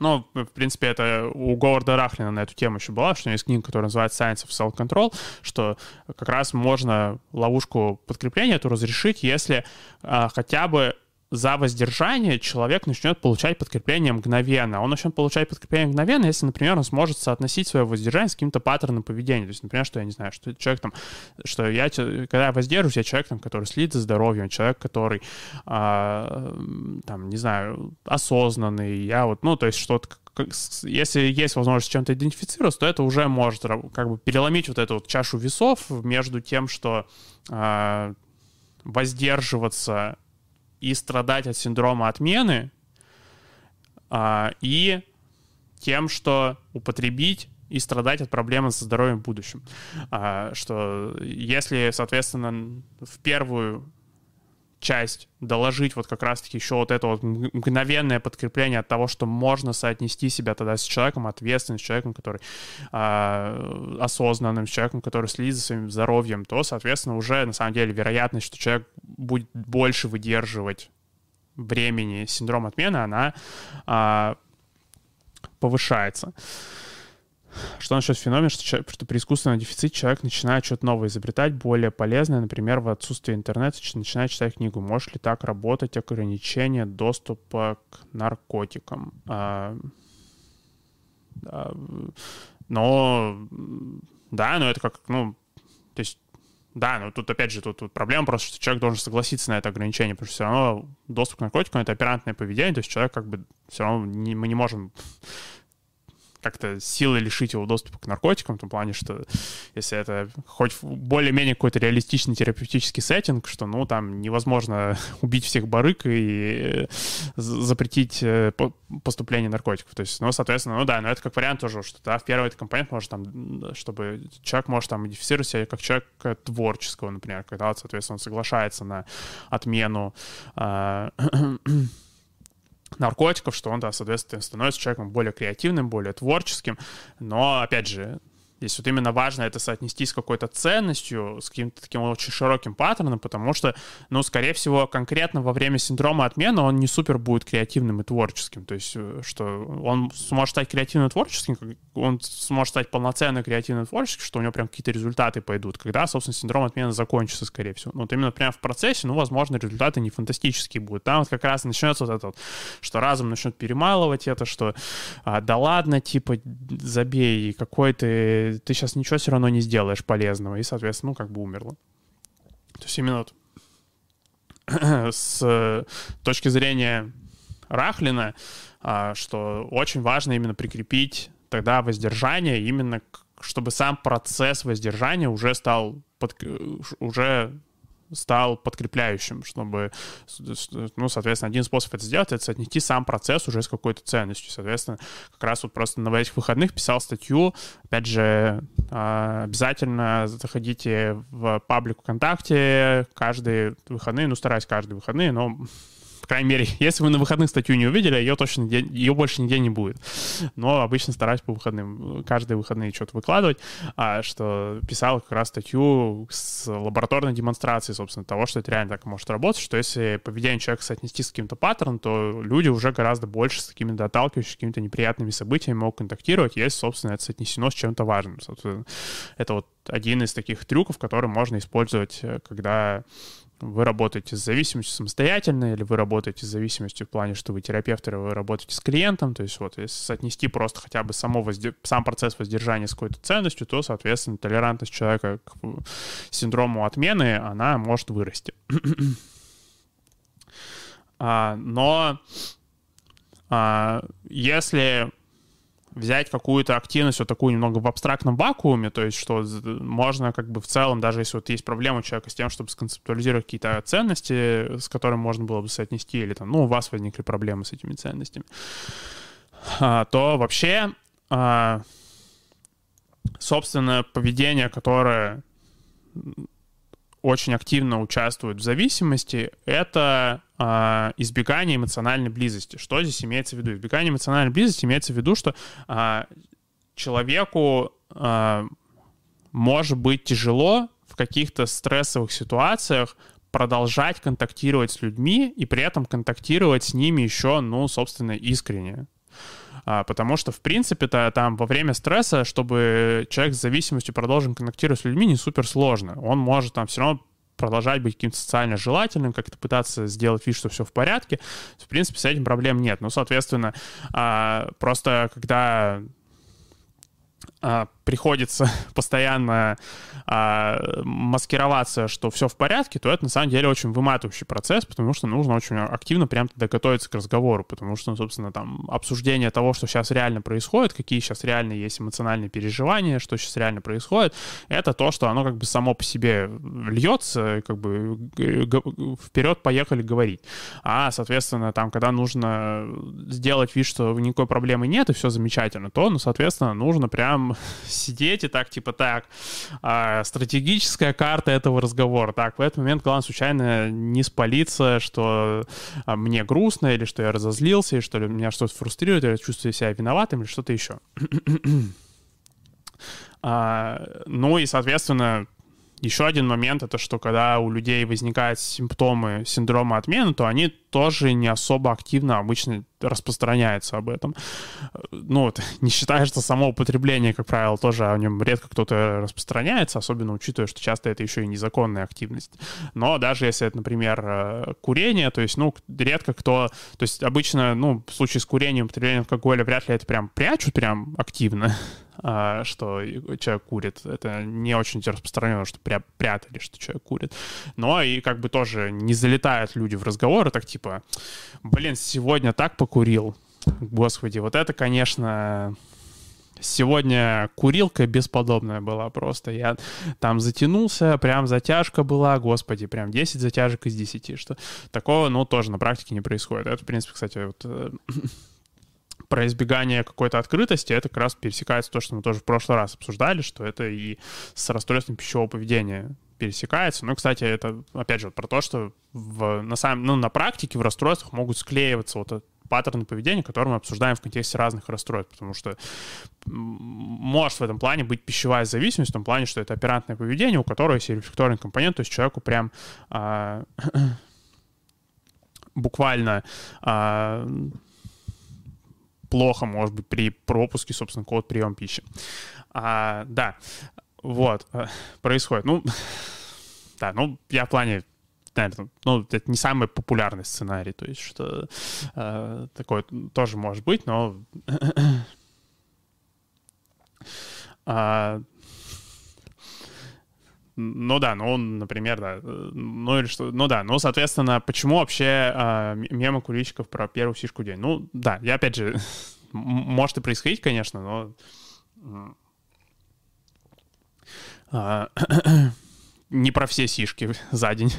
ну, в принципе, это у Говарда Рахлина на эту тему еще была, что есть книга, которая называется Science of Self-Control, что как раз можно ловушку подкрепления эту разрешить, если а, хотя бы за воздержание человек начнет получать подкрепление мгновенно. Он начнет получать подкрепление мгновенно, если, например, он сможет соотносить свое воздержание с каким-то паттерном поведения. То есть, например, что я не знаю, что человек там, что я, когда я воздерживаюсь, я человек, там, который следит за здоровьем, человек, который, а, там, не знаю, осознанный, я вот, ну, то есть что-то если есть возможность чем-то идентифицироваться, то это уже может как бы переломить вот эту вот чашу весов между тем, что э, воздерживаться и страдать от синдрома отмены, а, и тем, что употребить и страдать от проблемы со здоровьем в будущем. А, что если, соответственно, в первую часть доложить вот как раз-таки еще вот это вот мгновенное подкрепление от того, что можно соотнести себя тогда с человеком ответственным, с человеком, который э, осознанным, с человеком, который следит за своим здоровьем, то, соответственно, уже на самом деле вероятность, что человек будет больше выдерживать времени синдром отмены, она э, повышается. Что насчет феномена, что, человек, что при искусственном дефиците человек начинает что-то новое изобретать, более полезное, например, в отсутствии интернета начинает читать книгу. Может ли так работать ограничение доступа к наркотикам? А, а, но да, но это как, ну, то есть да, но тут опять же тут, тут проблема просто, что человек должен согласиться на это ограничение, потому что все равно доступ к наркотикам — это оперантное поведение, то есть человек как бы все равно не, мы не можем как-то силой лишить его доступа к наркотикам, в том плане, что если это хоть более-менее какой-то реалистичный терапевтический сеттинг, что, ну, там невозможно убить всех барыг и э, запретить э, поступление наркотиков. То есть, ну, соответственно, ну да, но это как вариант тоже, что да, в первый этот компонент может там, чтобы человек может там модифицировать себя как человек творческого, например, когда, соответственно, он соглашается на отмену э, наркотиков, что он, да, соответственно, становится человеком более креативным, более творческим. Но, опять же, Здесь вот именно важно это соотнести с какой-то ценностью, с каким-то таким очень широким паттерном, потому что, ну, скорее всего, конкретно во время синдрома отмены он не супер будет креативным и творческим. То есть, э, что он сможет стать креативным и творческим, он сможет стать полноценно креативным и творческим, что у него прям какие-то результаты пойдут, когда, собственно, синдром отмены закончится, скорее всего. Ну, вот именно прямо в процессе, ну, возможно, результаты не фантастические будут. Там вот как раз начнется вот это вот, что разум начнет перемалывать это, что а, да ладно, типа, забей, какой ты ты, сейчас ничего все равно не сделаешь полезного, и, соответственно, ну, как бы умерло. То есть именно вот с точки зрения Рахлина, а, что очень важно именно прикрепить тогда воздержание именно чтобы сам процесс воздержания уже стал под, уже стал подкрепляющим, чтобы, ну, соответственно, один способ это сделать, это соотнести сам процесс уже с какой-то ценностью. Соответственно, как раз вот просто на этих выходных писал статью, опять же, а, обязательно заходите в паблик ВКонтакте каждые выходные, ну, стараюсь каждые выходные, но крайней мере, если вы на выходных статью не увидели, ее точно ее больше нигде не будет. Но обычно стараюсь по выходным, каждые выходные что-то выкладывать, а, что писал как раз статью с лабораторной демонстрацией, собственно, того, что это реально так может работать, что если поведение человека соотнести с каким-то паттерном, то люди уже гораздо больше с такими доталкивающими, какими-то неприятными событиями могут контактировать, если, собственно, это соотнесено с чем-то важным. Собственно, это вот один из таких трюков, который можно использовать, э, когда вы работаете с зависимостью самостоятельно, или вы работаете с зависимостью в плане, что вы терапевт, или вы работаете с клиентом, то есть вот если соотнести просто хотя бы само воздер... сам процесс воздержания с какой-то ценностью, то, соответственно, толерантность человека к синдрому отмены, она может вырасти. а, но а, если взять какую-то активность, вот такую немного в абстрактном вакууме, то есть что можно как бы в целом, даже если вот есть проблема у человека с тем, чтобы сконцептуализировать какие-то ценности, с которыми можно было бы соотнести, или там, ну, у вас возникли проблемы с этими ценностями, а, то вообще, а, собственно, поведение, которое очень активно участвует в зависимости, это э, избегание эмоциональной близости. Что здесь имеется в виду? Избегание эмоциональной близости имеется в виду, что э, человеку э, может быть тяжело в каких-то стрессовых ситуациях продолжать контактировать с людьми и при этом контактировать с ними еще, ну, собственно, искренне. А, потому что, в принципе-то, там во время стресса, чтобы человек с зависимостью продолжил контактировать с людьми, не супер сложно. Он может там все равно продолжать быть каким-то социально желательным, как-то пытаться сделать вид, что все в порядке. В принципе, с этим проблем нет. Ну, соответственно, а, просто когда приходится постоянно а, маскироваться, что все в порядке, то это на самом деле очень выматывающий процесс, потому что нужно очень активно прям тогда готовиться к разговору, потому что, собственно, там обсуждение того, что сейчас реально происходит, какие сейчас реально есть эмоциональные переживания, что сейчас реально происходит, это то, что оно как бы само по себе льется, как бы вперед поехали говорить. А, соответственно, там, когда нужно сделать вид, что никакой проблемы нет и все замечательно, то, ну, соответственно, нужно прям сидеть и так, типа, так, а, стратегическая карта этого разговора. Так, в этот момент главное случайно не спалиться, что а, мне грустно, или что я разозлился, или что меня что-то фрустрирует, или я чувствую себя виноватым, или что-то еще. а, ну и, соответственно, еще один момент — это что когда у людей возникают симптомы синдрома отмены, то они тоже не особо активно обычно распространяются об этом. Ну, вот, не считая, что само употребление, как правило, тоже о нем редко кто-то распространяется, особенно учитывая, что часто это еще и незаконная активность. Но даже если это, например, э, курение, то есть, ну, редко кто... То есть обычно, ну, в случае с курением, употреблением алкоголя вряд ли это прям прячут прям активно, что человек курит. Это не очень распространено, что пря прятали, что человек курит. Но и как бы тоже не залетают люди в разговоры, так типа, блин, сегодня так покурил. Господи, вот это, конечно, Сегодня курилка бесподобная была просто. Я там затянулся, прям затяжка была, господи, прям 10 затяжек из 10. Что такого, ну, тоже на практике не происходит. Это, в принципе, кстати, вот э, про избегание какой-то открытости, это как раз пересекается то, что мы тоже в прошлый раз обсуждали, что это и с расстройством пищевого поведения пересекается. Ну, кстати, это, опять же, про то, что в, на, самом, ну, на практике в расстройствах могут склеиваться вот паттерны поведения, которые мы обсуждаем в контексте разных расстройств, потому что может в этом плане быть пищевая зависимость, в том плане, что это оперантное поведение, у которого есть рефлекторный компонент, то есть человеку прям а, буквально а, плохо, может быть, при пропуске, собственно, код прием пищи. А, да, вот, э, происходит. Ну, да, ну, я в плане наверное, ну, это не самый популярный сценарий, то есть что э, такое тоже может быть, но а, ну да, ну, например, да. Ну или что, ну да, ну, соответственно, почему вообще э, мемы курильщиков про первую сишку день? Ну да, я опять же, может и происходить, конечно, но... Не про все сишки за день.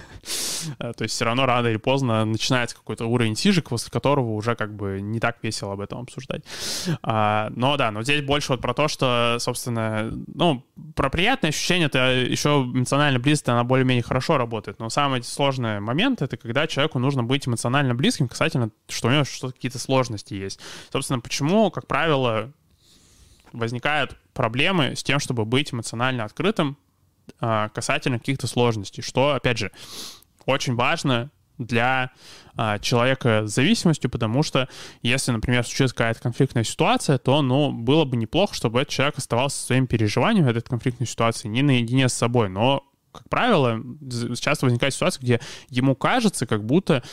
Э, то есть все равно рано или поздно начинается какой-то уровень сишек, после которого уже как бы не так весело об этом обсуждать. А, но да, но здесь больше вот про то, что, собственно, ну, про приятные ощущения, это еще эмоционально близко, она более-менее хорошо работает. Но самый сложный момент — это когда человеку нужно быть эмоционально близким касательно, что у него что-то какие-то сложности есть. Собственно, почему, как правило, возникают проблемы с тем, чтобы быть эмоционально открытым касательно каких-то сложностей, что, опять же, очень важно для а, человека с зависимостью, потому что если, например, случилась какая-то конфликтная ситуация, то, ну, было бы неплохо, чтобы этот человек оставался своим переживанием этой конфликтной ситуации не наедине с собой, но как правило, часто возникает ситуация, где ему кажется, как будто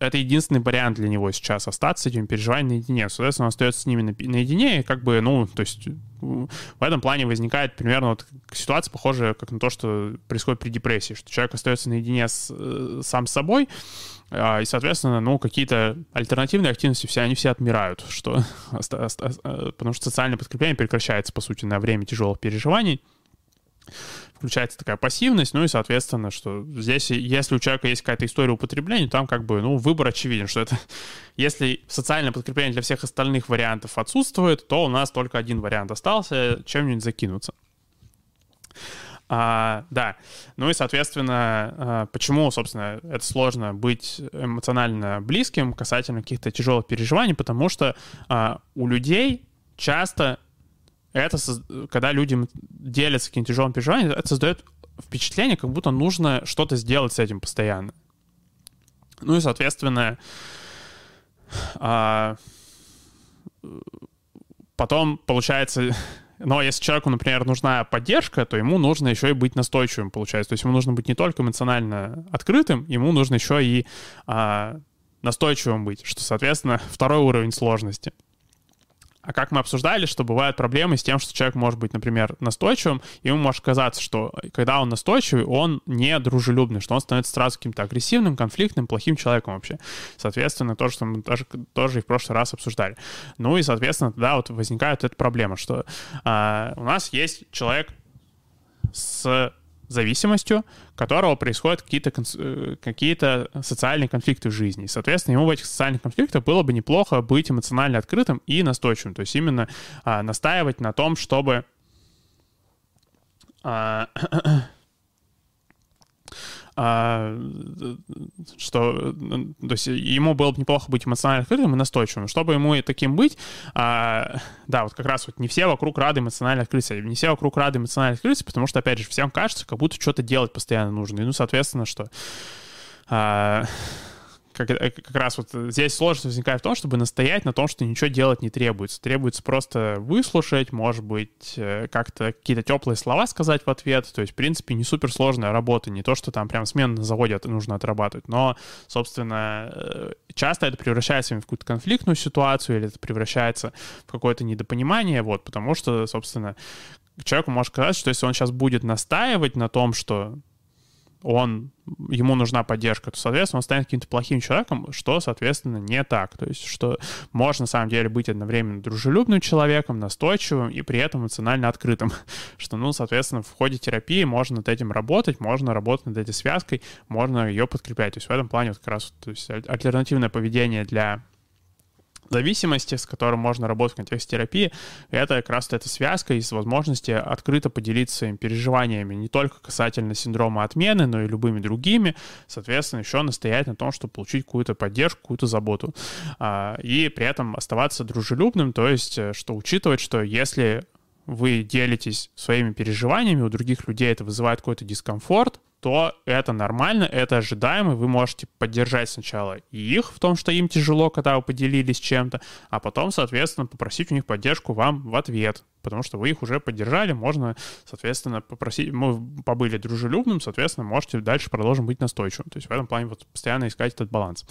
это единственный вариант для него сейчас остаться с этими переживаниями наедине. Соответственно, он остается с ними наедине, и как бы, ну, то есть в этом плане возникает примерно вот ситуация похожая как на то, что происходит при депрессии, что человек остается наедине с, э, сам с собой, а, и, соответственно, ну, какие-то альтернативные активности все, они все отмирают, что, потому что социальное подкрепление прекращается, по сути, на время тяжелых переживаний, включается такая пассивность, ну и, соответственно, что здесь, если у человека есть какая-то история употребления, там как бы, ну, выбор очевиден, что это, если социальное подкрепление для всех остальных вариантов отсутствует, то у нас только один вариант остался, чем-нибудь закинуться. А, да, ну и, соответственно, а, почему, собственно, это сложно быть эмоционально близким касательно каких-то тяжелых переживаний, потому что а, у людей часто это, когда люди делятся каким-то тяжелым переживанием, это создает впечатление, как будто нужно что-то сделать с этим постоянно. Ну и, соответственно, а, потом получается, но если человеку, например, нужна поддержка, то ему нужно еще и быть настойчивым, получается. То есть ему нужно быть не только эмоционально открытым, ему нужно еще и а, настойчивым быть, что, соответственно, второй уровень сложности. А как мы обсуждали, что бывают проблемы с тем, что человек может быть, например, настойчивым, и ему может казаться, что когда он настойчивый, он не дружелюбный, что он становится сразу каким-то агрессивным, конфликтным, плохим человеком вообще. Соответственно, то, что мы тоже, тоже и в прошлый раз обсуждали. Ну и, соответственно, тогда вот возникает эта проблема, что а, у нас есть человек с зависимостью, которого происходят какие-то э, какие социальные конфликты в жизни. И, соответственно, ему в этих социальных конфликтах было бы неплохо быть эмоционально открытым и настойчивым. То есть именно а, настаивать на том, чтобы а, а, что то есть ему было бы неплохо быть эмоционально открытым и настойчивым. Чтобы ему и таким быть, а, да, вот как раз вот не все вокруг рады эмоционально открыться, не все вокруг рады эмоционально открыться, потому что, опять же, всем кажется, как будто что-то делать постоянно нужно. И, ну, соответственно, что а, как, э, как раз вот здесь сложность возникает в том, чтобы настоять на том, что ничего делать не требуется. Требуется просто выслушать, может быть, э, как-то какие-то теплые слова сказать в ответ. То есть, в принципе, не суперсложная работа, не то, что там прям смену на заводе нужно отрабатывать. Но, собственно, э, часто это превращается в какую-то конфликтную ситуацию или это превращается в какое-то недопонимание, вот, потому что, собственно, человеку может казаться, что если он сейчас будет настаивать на том, что он, ему нужна поддержка, то, соответственно, он станет каким-то плохим человеком, что, соответственно, не так. То есть, что можно, на самом деле, быть одновременно дружелюбным человеком, настойчивым и при этом эмоционально открытым. Что, ну, соответственно, в ходе терапии можно над этим работать, можно работать над этой связкой, можно ее подкреплять. То есть в этом плане вот как раз то есть, альтернативное поведение для зависимости, с которым можно работать в контексте терапии, это как раз эта связка из возможности открыто поделиться своими переживаниями не только касательно синдрома отмены, но и любыми другими, соответственно, еще настоять на том, чтобы получить какую-то поддержку, какую-то заботу. А, и при этом оставаться дружелюбным, то есть, э, что учитывать, что если вы делитесь своими переживаниями, у других людей это вызывает какой-то дискомфорт, то это нормально, это ожидаемо, вы можете поддержать сначала их в том, что им тяжело, когда вы поделились чем-то, а потом, соответственно, попросить у них поддержку вам в ответ потому что вы их уже поддержали, можно, соответственно, попросить, мы побыли дружелюбным, соответственно, можете дальше продолжим быть настойчивым. То есть в этом плане вот постоянно искать этот баланс.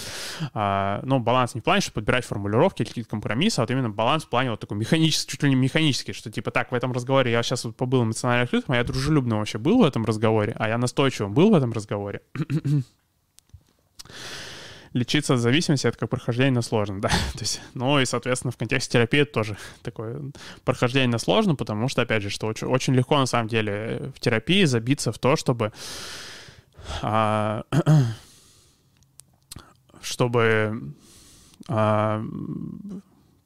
А, ну, баланс не в плане, что подбирать формулировки какие-то компромиссы, а вот именно баланс в плане вот такой механический, чуть ли не механический, что типа так, в этом разговоре я сейчас вот побыл эмоционально открытым, а я дружелюбным вообще был в этом разговоре, а я настойчивым был в этом разговоре лечиться от зависимости — это как прохождение на сложно, да. То есть, ну и, соответственно, в контексте терапии это тоже такое прохождение на сложно, потому что, опять же, что очень, очень легко, на самом деле, в терапии забиться в то, чтобы а, чтобы а,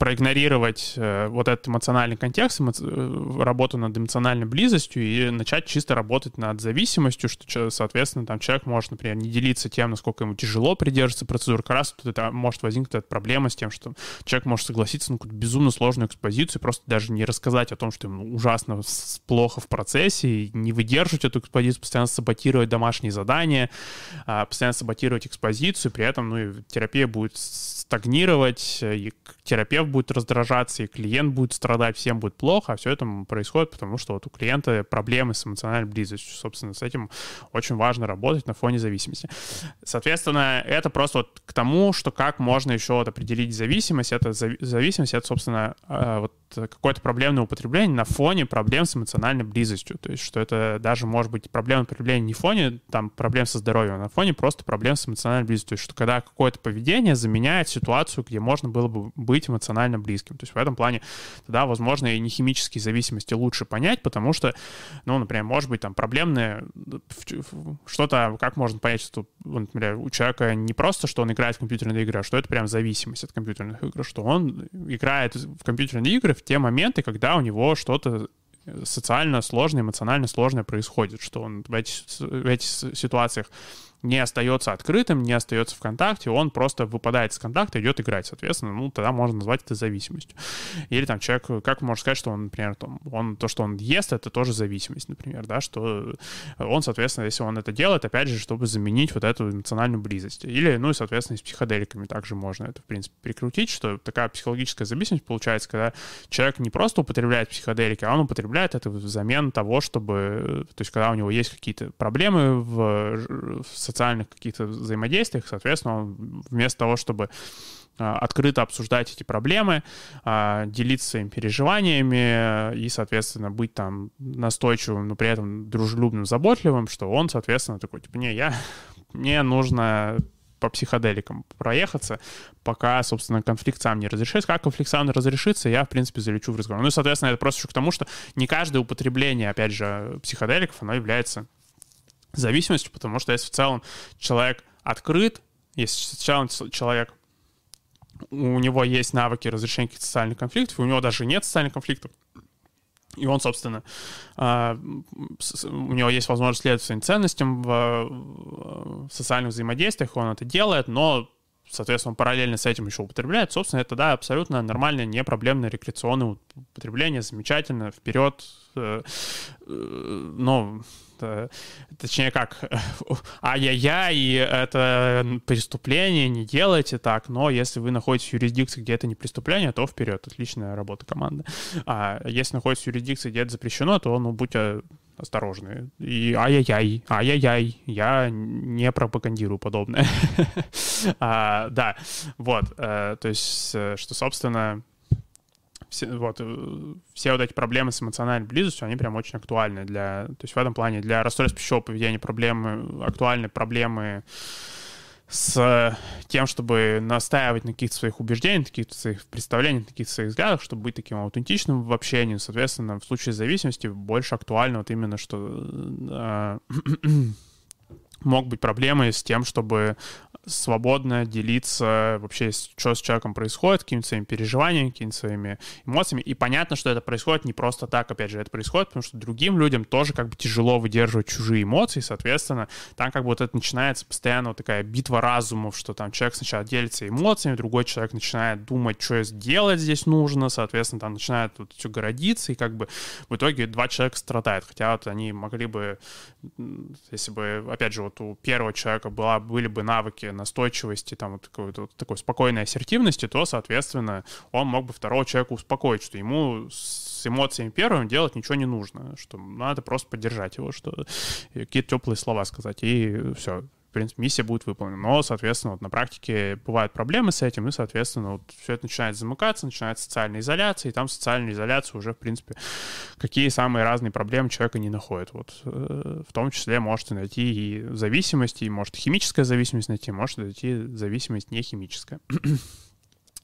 проигнорировать э, вот этот эмоциональный контекст. Э, работу над эмоциональной близостью и начать чисто работать над зависимостью, что, соответственно, там человек может, например, не делиться тем, насколько ему тяжело придерживаться процедуры. Как раз тут это может возникнуть эта проблема с тем, что человек может согласиться на какую-то безумно сложную экспозицию, просто даже не рассказать о том, что ему ужасно плохо в процессе, и не выдерживать эту экспозицию, постоянно саботировать домашние задания, а, постоянно саботировать экспозицию, при этом, ну, и терапия будет стагнировать, и терапевт будет раздражаться, и клиент будет страдать, всем будет плохо, а все это происходит, потому что вот у клиента проблемы с эмоциональной близостью. Собственно, с этим очень важно работать на фоне зависимости. Соответственно, это просто вот к тому, что как можно еще вот определить зависимость. Это зависимость, это, собственно, э, вот какое-то проблемное употребление на фоне проблем с эмоциональной близостью. То есть, что это даже может быть проблема употребления не в фоне там проблем со здоровьем, а на фоне просто проблем с эмоциональной близостью. То есть, что когда какое-то поведение заменяет ситуацию, где можно было бы быть эмоционально близким. То есть, в этом плане тогда, возможно, и не химические зависимости лучше понять, потому что, ну, например, может быть там проблемное что-то, как можно понять, что, например, у человека не просто, что он играет в компьютерные игры, а что это прям зависимость от компьютерных игр, что он играет в компьютерные игры в те моменты, когда у него что-то социально сложное, эмоционально сложное происходит, что он в этих, в этих ситуациях не остается открытым, не остается в контакте, он просто выпадает из контакта, идет играть, соответственно, ну, тогда можно назвать это зависимостью. Или там человек, как можно сказать, что он, например, там, он, то, что он ест, это тоже зависимость, например, да, что он, соответственно, если он это делает, опять же, чтобы заменить вот эту эмоциональную близость. Или, ну, и, соответственно, с психоделиками также можно это, в принципе, прикрутить, что такая психологическая зависимость получается, когда человек не просто употребляет психоделики, а он употребляет это взамен того, чтобы, то есть, когда у него есть какие-то проблемы в, в социальных каких-то взаимодействиях, соответственно, он вместо того, чтобы а, открыто обсуждать эти проблемы, а, делиться своими переживаниями и, соответственно, быть там настойчивым, но при этом дружелюбным, заботливым, что он, соответственно, такой, типа, не, я, мне нужно по психоделикам проехаться, пока, собственно, конфликт сам не разрешится. Как конфликт сам разрешится, я, в принципе, залечу в разговор. Ну и, соответственно, это просто к тому, что не каждое употребление, опять же, психоделиков, оно является зависимостью, потому что если в целом человек открыт, если в целом человек у него есть навыки разрешения каких-то социальных конфликтов, у него даже нет социальных конфликтов, и он, собственно, а, у него есть возможность следовать своим ценностям в социальных взаимодействиях, он это делает, но соответственно, параллельно с этим еще употребляет, собственно, это, да, абсолютно нормальное, непроблемное рекреационное употребление, замечательно, вперед, э, э, но точнее как, ай-яй-яй, это преступление, не делайте так, но если вы находитесь в юрисдикции, где это не преступление, то вперед, отличная работа команды. А если находитесь в юрисдикции, где это запрещено, то, ну, будьте осторожны. И ай-яй-яй, ай-яй-яй, я не пропагандирую подобное. а, да, вот, а, то есть, э, что, собственно, все, вот, э, все вот эти проблемы с эмоциональной близостью, они прям очень актуальны для, то есть в этом плане для расстройств пищевого поведения проблемы, актуальны проблемы с тем, чтобы настаивать на каких-то своих убеждениях, каких-то своих представлениях, каких-то своих взглядах, чтобы быть таким аутентичным в общении. Соответственно, в случае зависимости больше актуально вот именно, что э, мог быть проблемы с тем, чтобы свободно делиться вообще, что с человеком происходит, какими-то своими переживаниями, какими-то своими эмоциями. И понятно, что это происходит не просто так, опять же, это происходит, потому что другим людям тоже как бы тяжело выдерживать чужие эмоции, соответственно, там как бы вот это начинается постоянно вот такая битва разумов, что там человек сначала делится эмоциями, другой человек начинает думать, что сделать здесь нужно, соответственно, там начинает вот все городиться, и как бы в итоге два человека страдают, хотя вот они могли бы, если бы, опять же, вот у первого человека была, были бы навыки настойчивости, там, вот такой, вот такой спокойной ассертивности, то, соответственно, он мог бы второго человека успокоить, что ему с эмоциями первым делать ничего не нужно, что надо просто поддержать его, что какие-то теплые слова сказать, и все, в принципе, миссия будет выполнена. Но, соответственно, вот на практике бывают проблемы с этим, и, соответственно, вот все это начинает замыкаться, начинается социальная изоляция, и там социальная изоляция уже, в принципе, какие самые разные проблемы человека не находит. Вот э, в том числе можете найти и зависимость, и может химическая зависимость найти, может найти зависимость не химическая.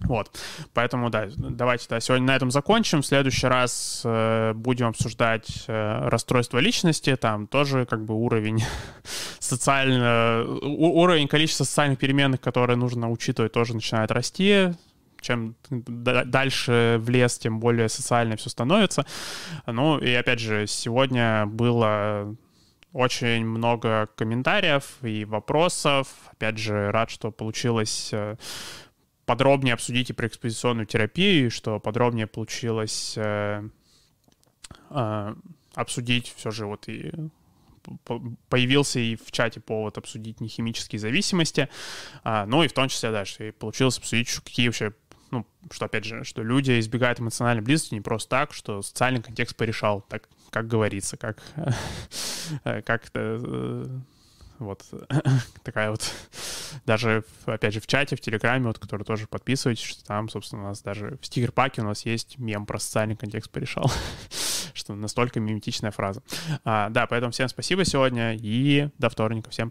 Вот, поэтому, да, давайте да, сегодня на этом закончим. В следующий раз э, будем обсуждать э, расстройство личности. Там тоже как бы уровень социально... уровень количества социальных переменных, которые нужно учитывать, тоже начинает расти. Чем дальше в лес, тем более социально все становится. Ну и опять же, сегодня было очень много комментариев и вопросов. Опять же, рад, что получилось э, подробнее обсудить и преэкспозиционную терапию, что подробнее получилось э, э, обсудить все же вот и появился и в чате повод обсудить нехимические зависимости, а, ну и в том числе, да, что и получилось обсудить, какие вообще ну, что, опять же, что люди избегают эмоциональной близости не просто так, что социальный контекст порешал, так, как говорится, как, как это, э, вот такая вот даже, опять же, в чате, в Телеграме, вот, который тоже подписывайтесь, что там, собственно, у нас даже в стикер-паке у нас есть мем про социальный контекст порешал, что настолько миметичная фраза. А, да, поэтому всем спасибо сегодня и до вторника. Всем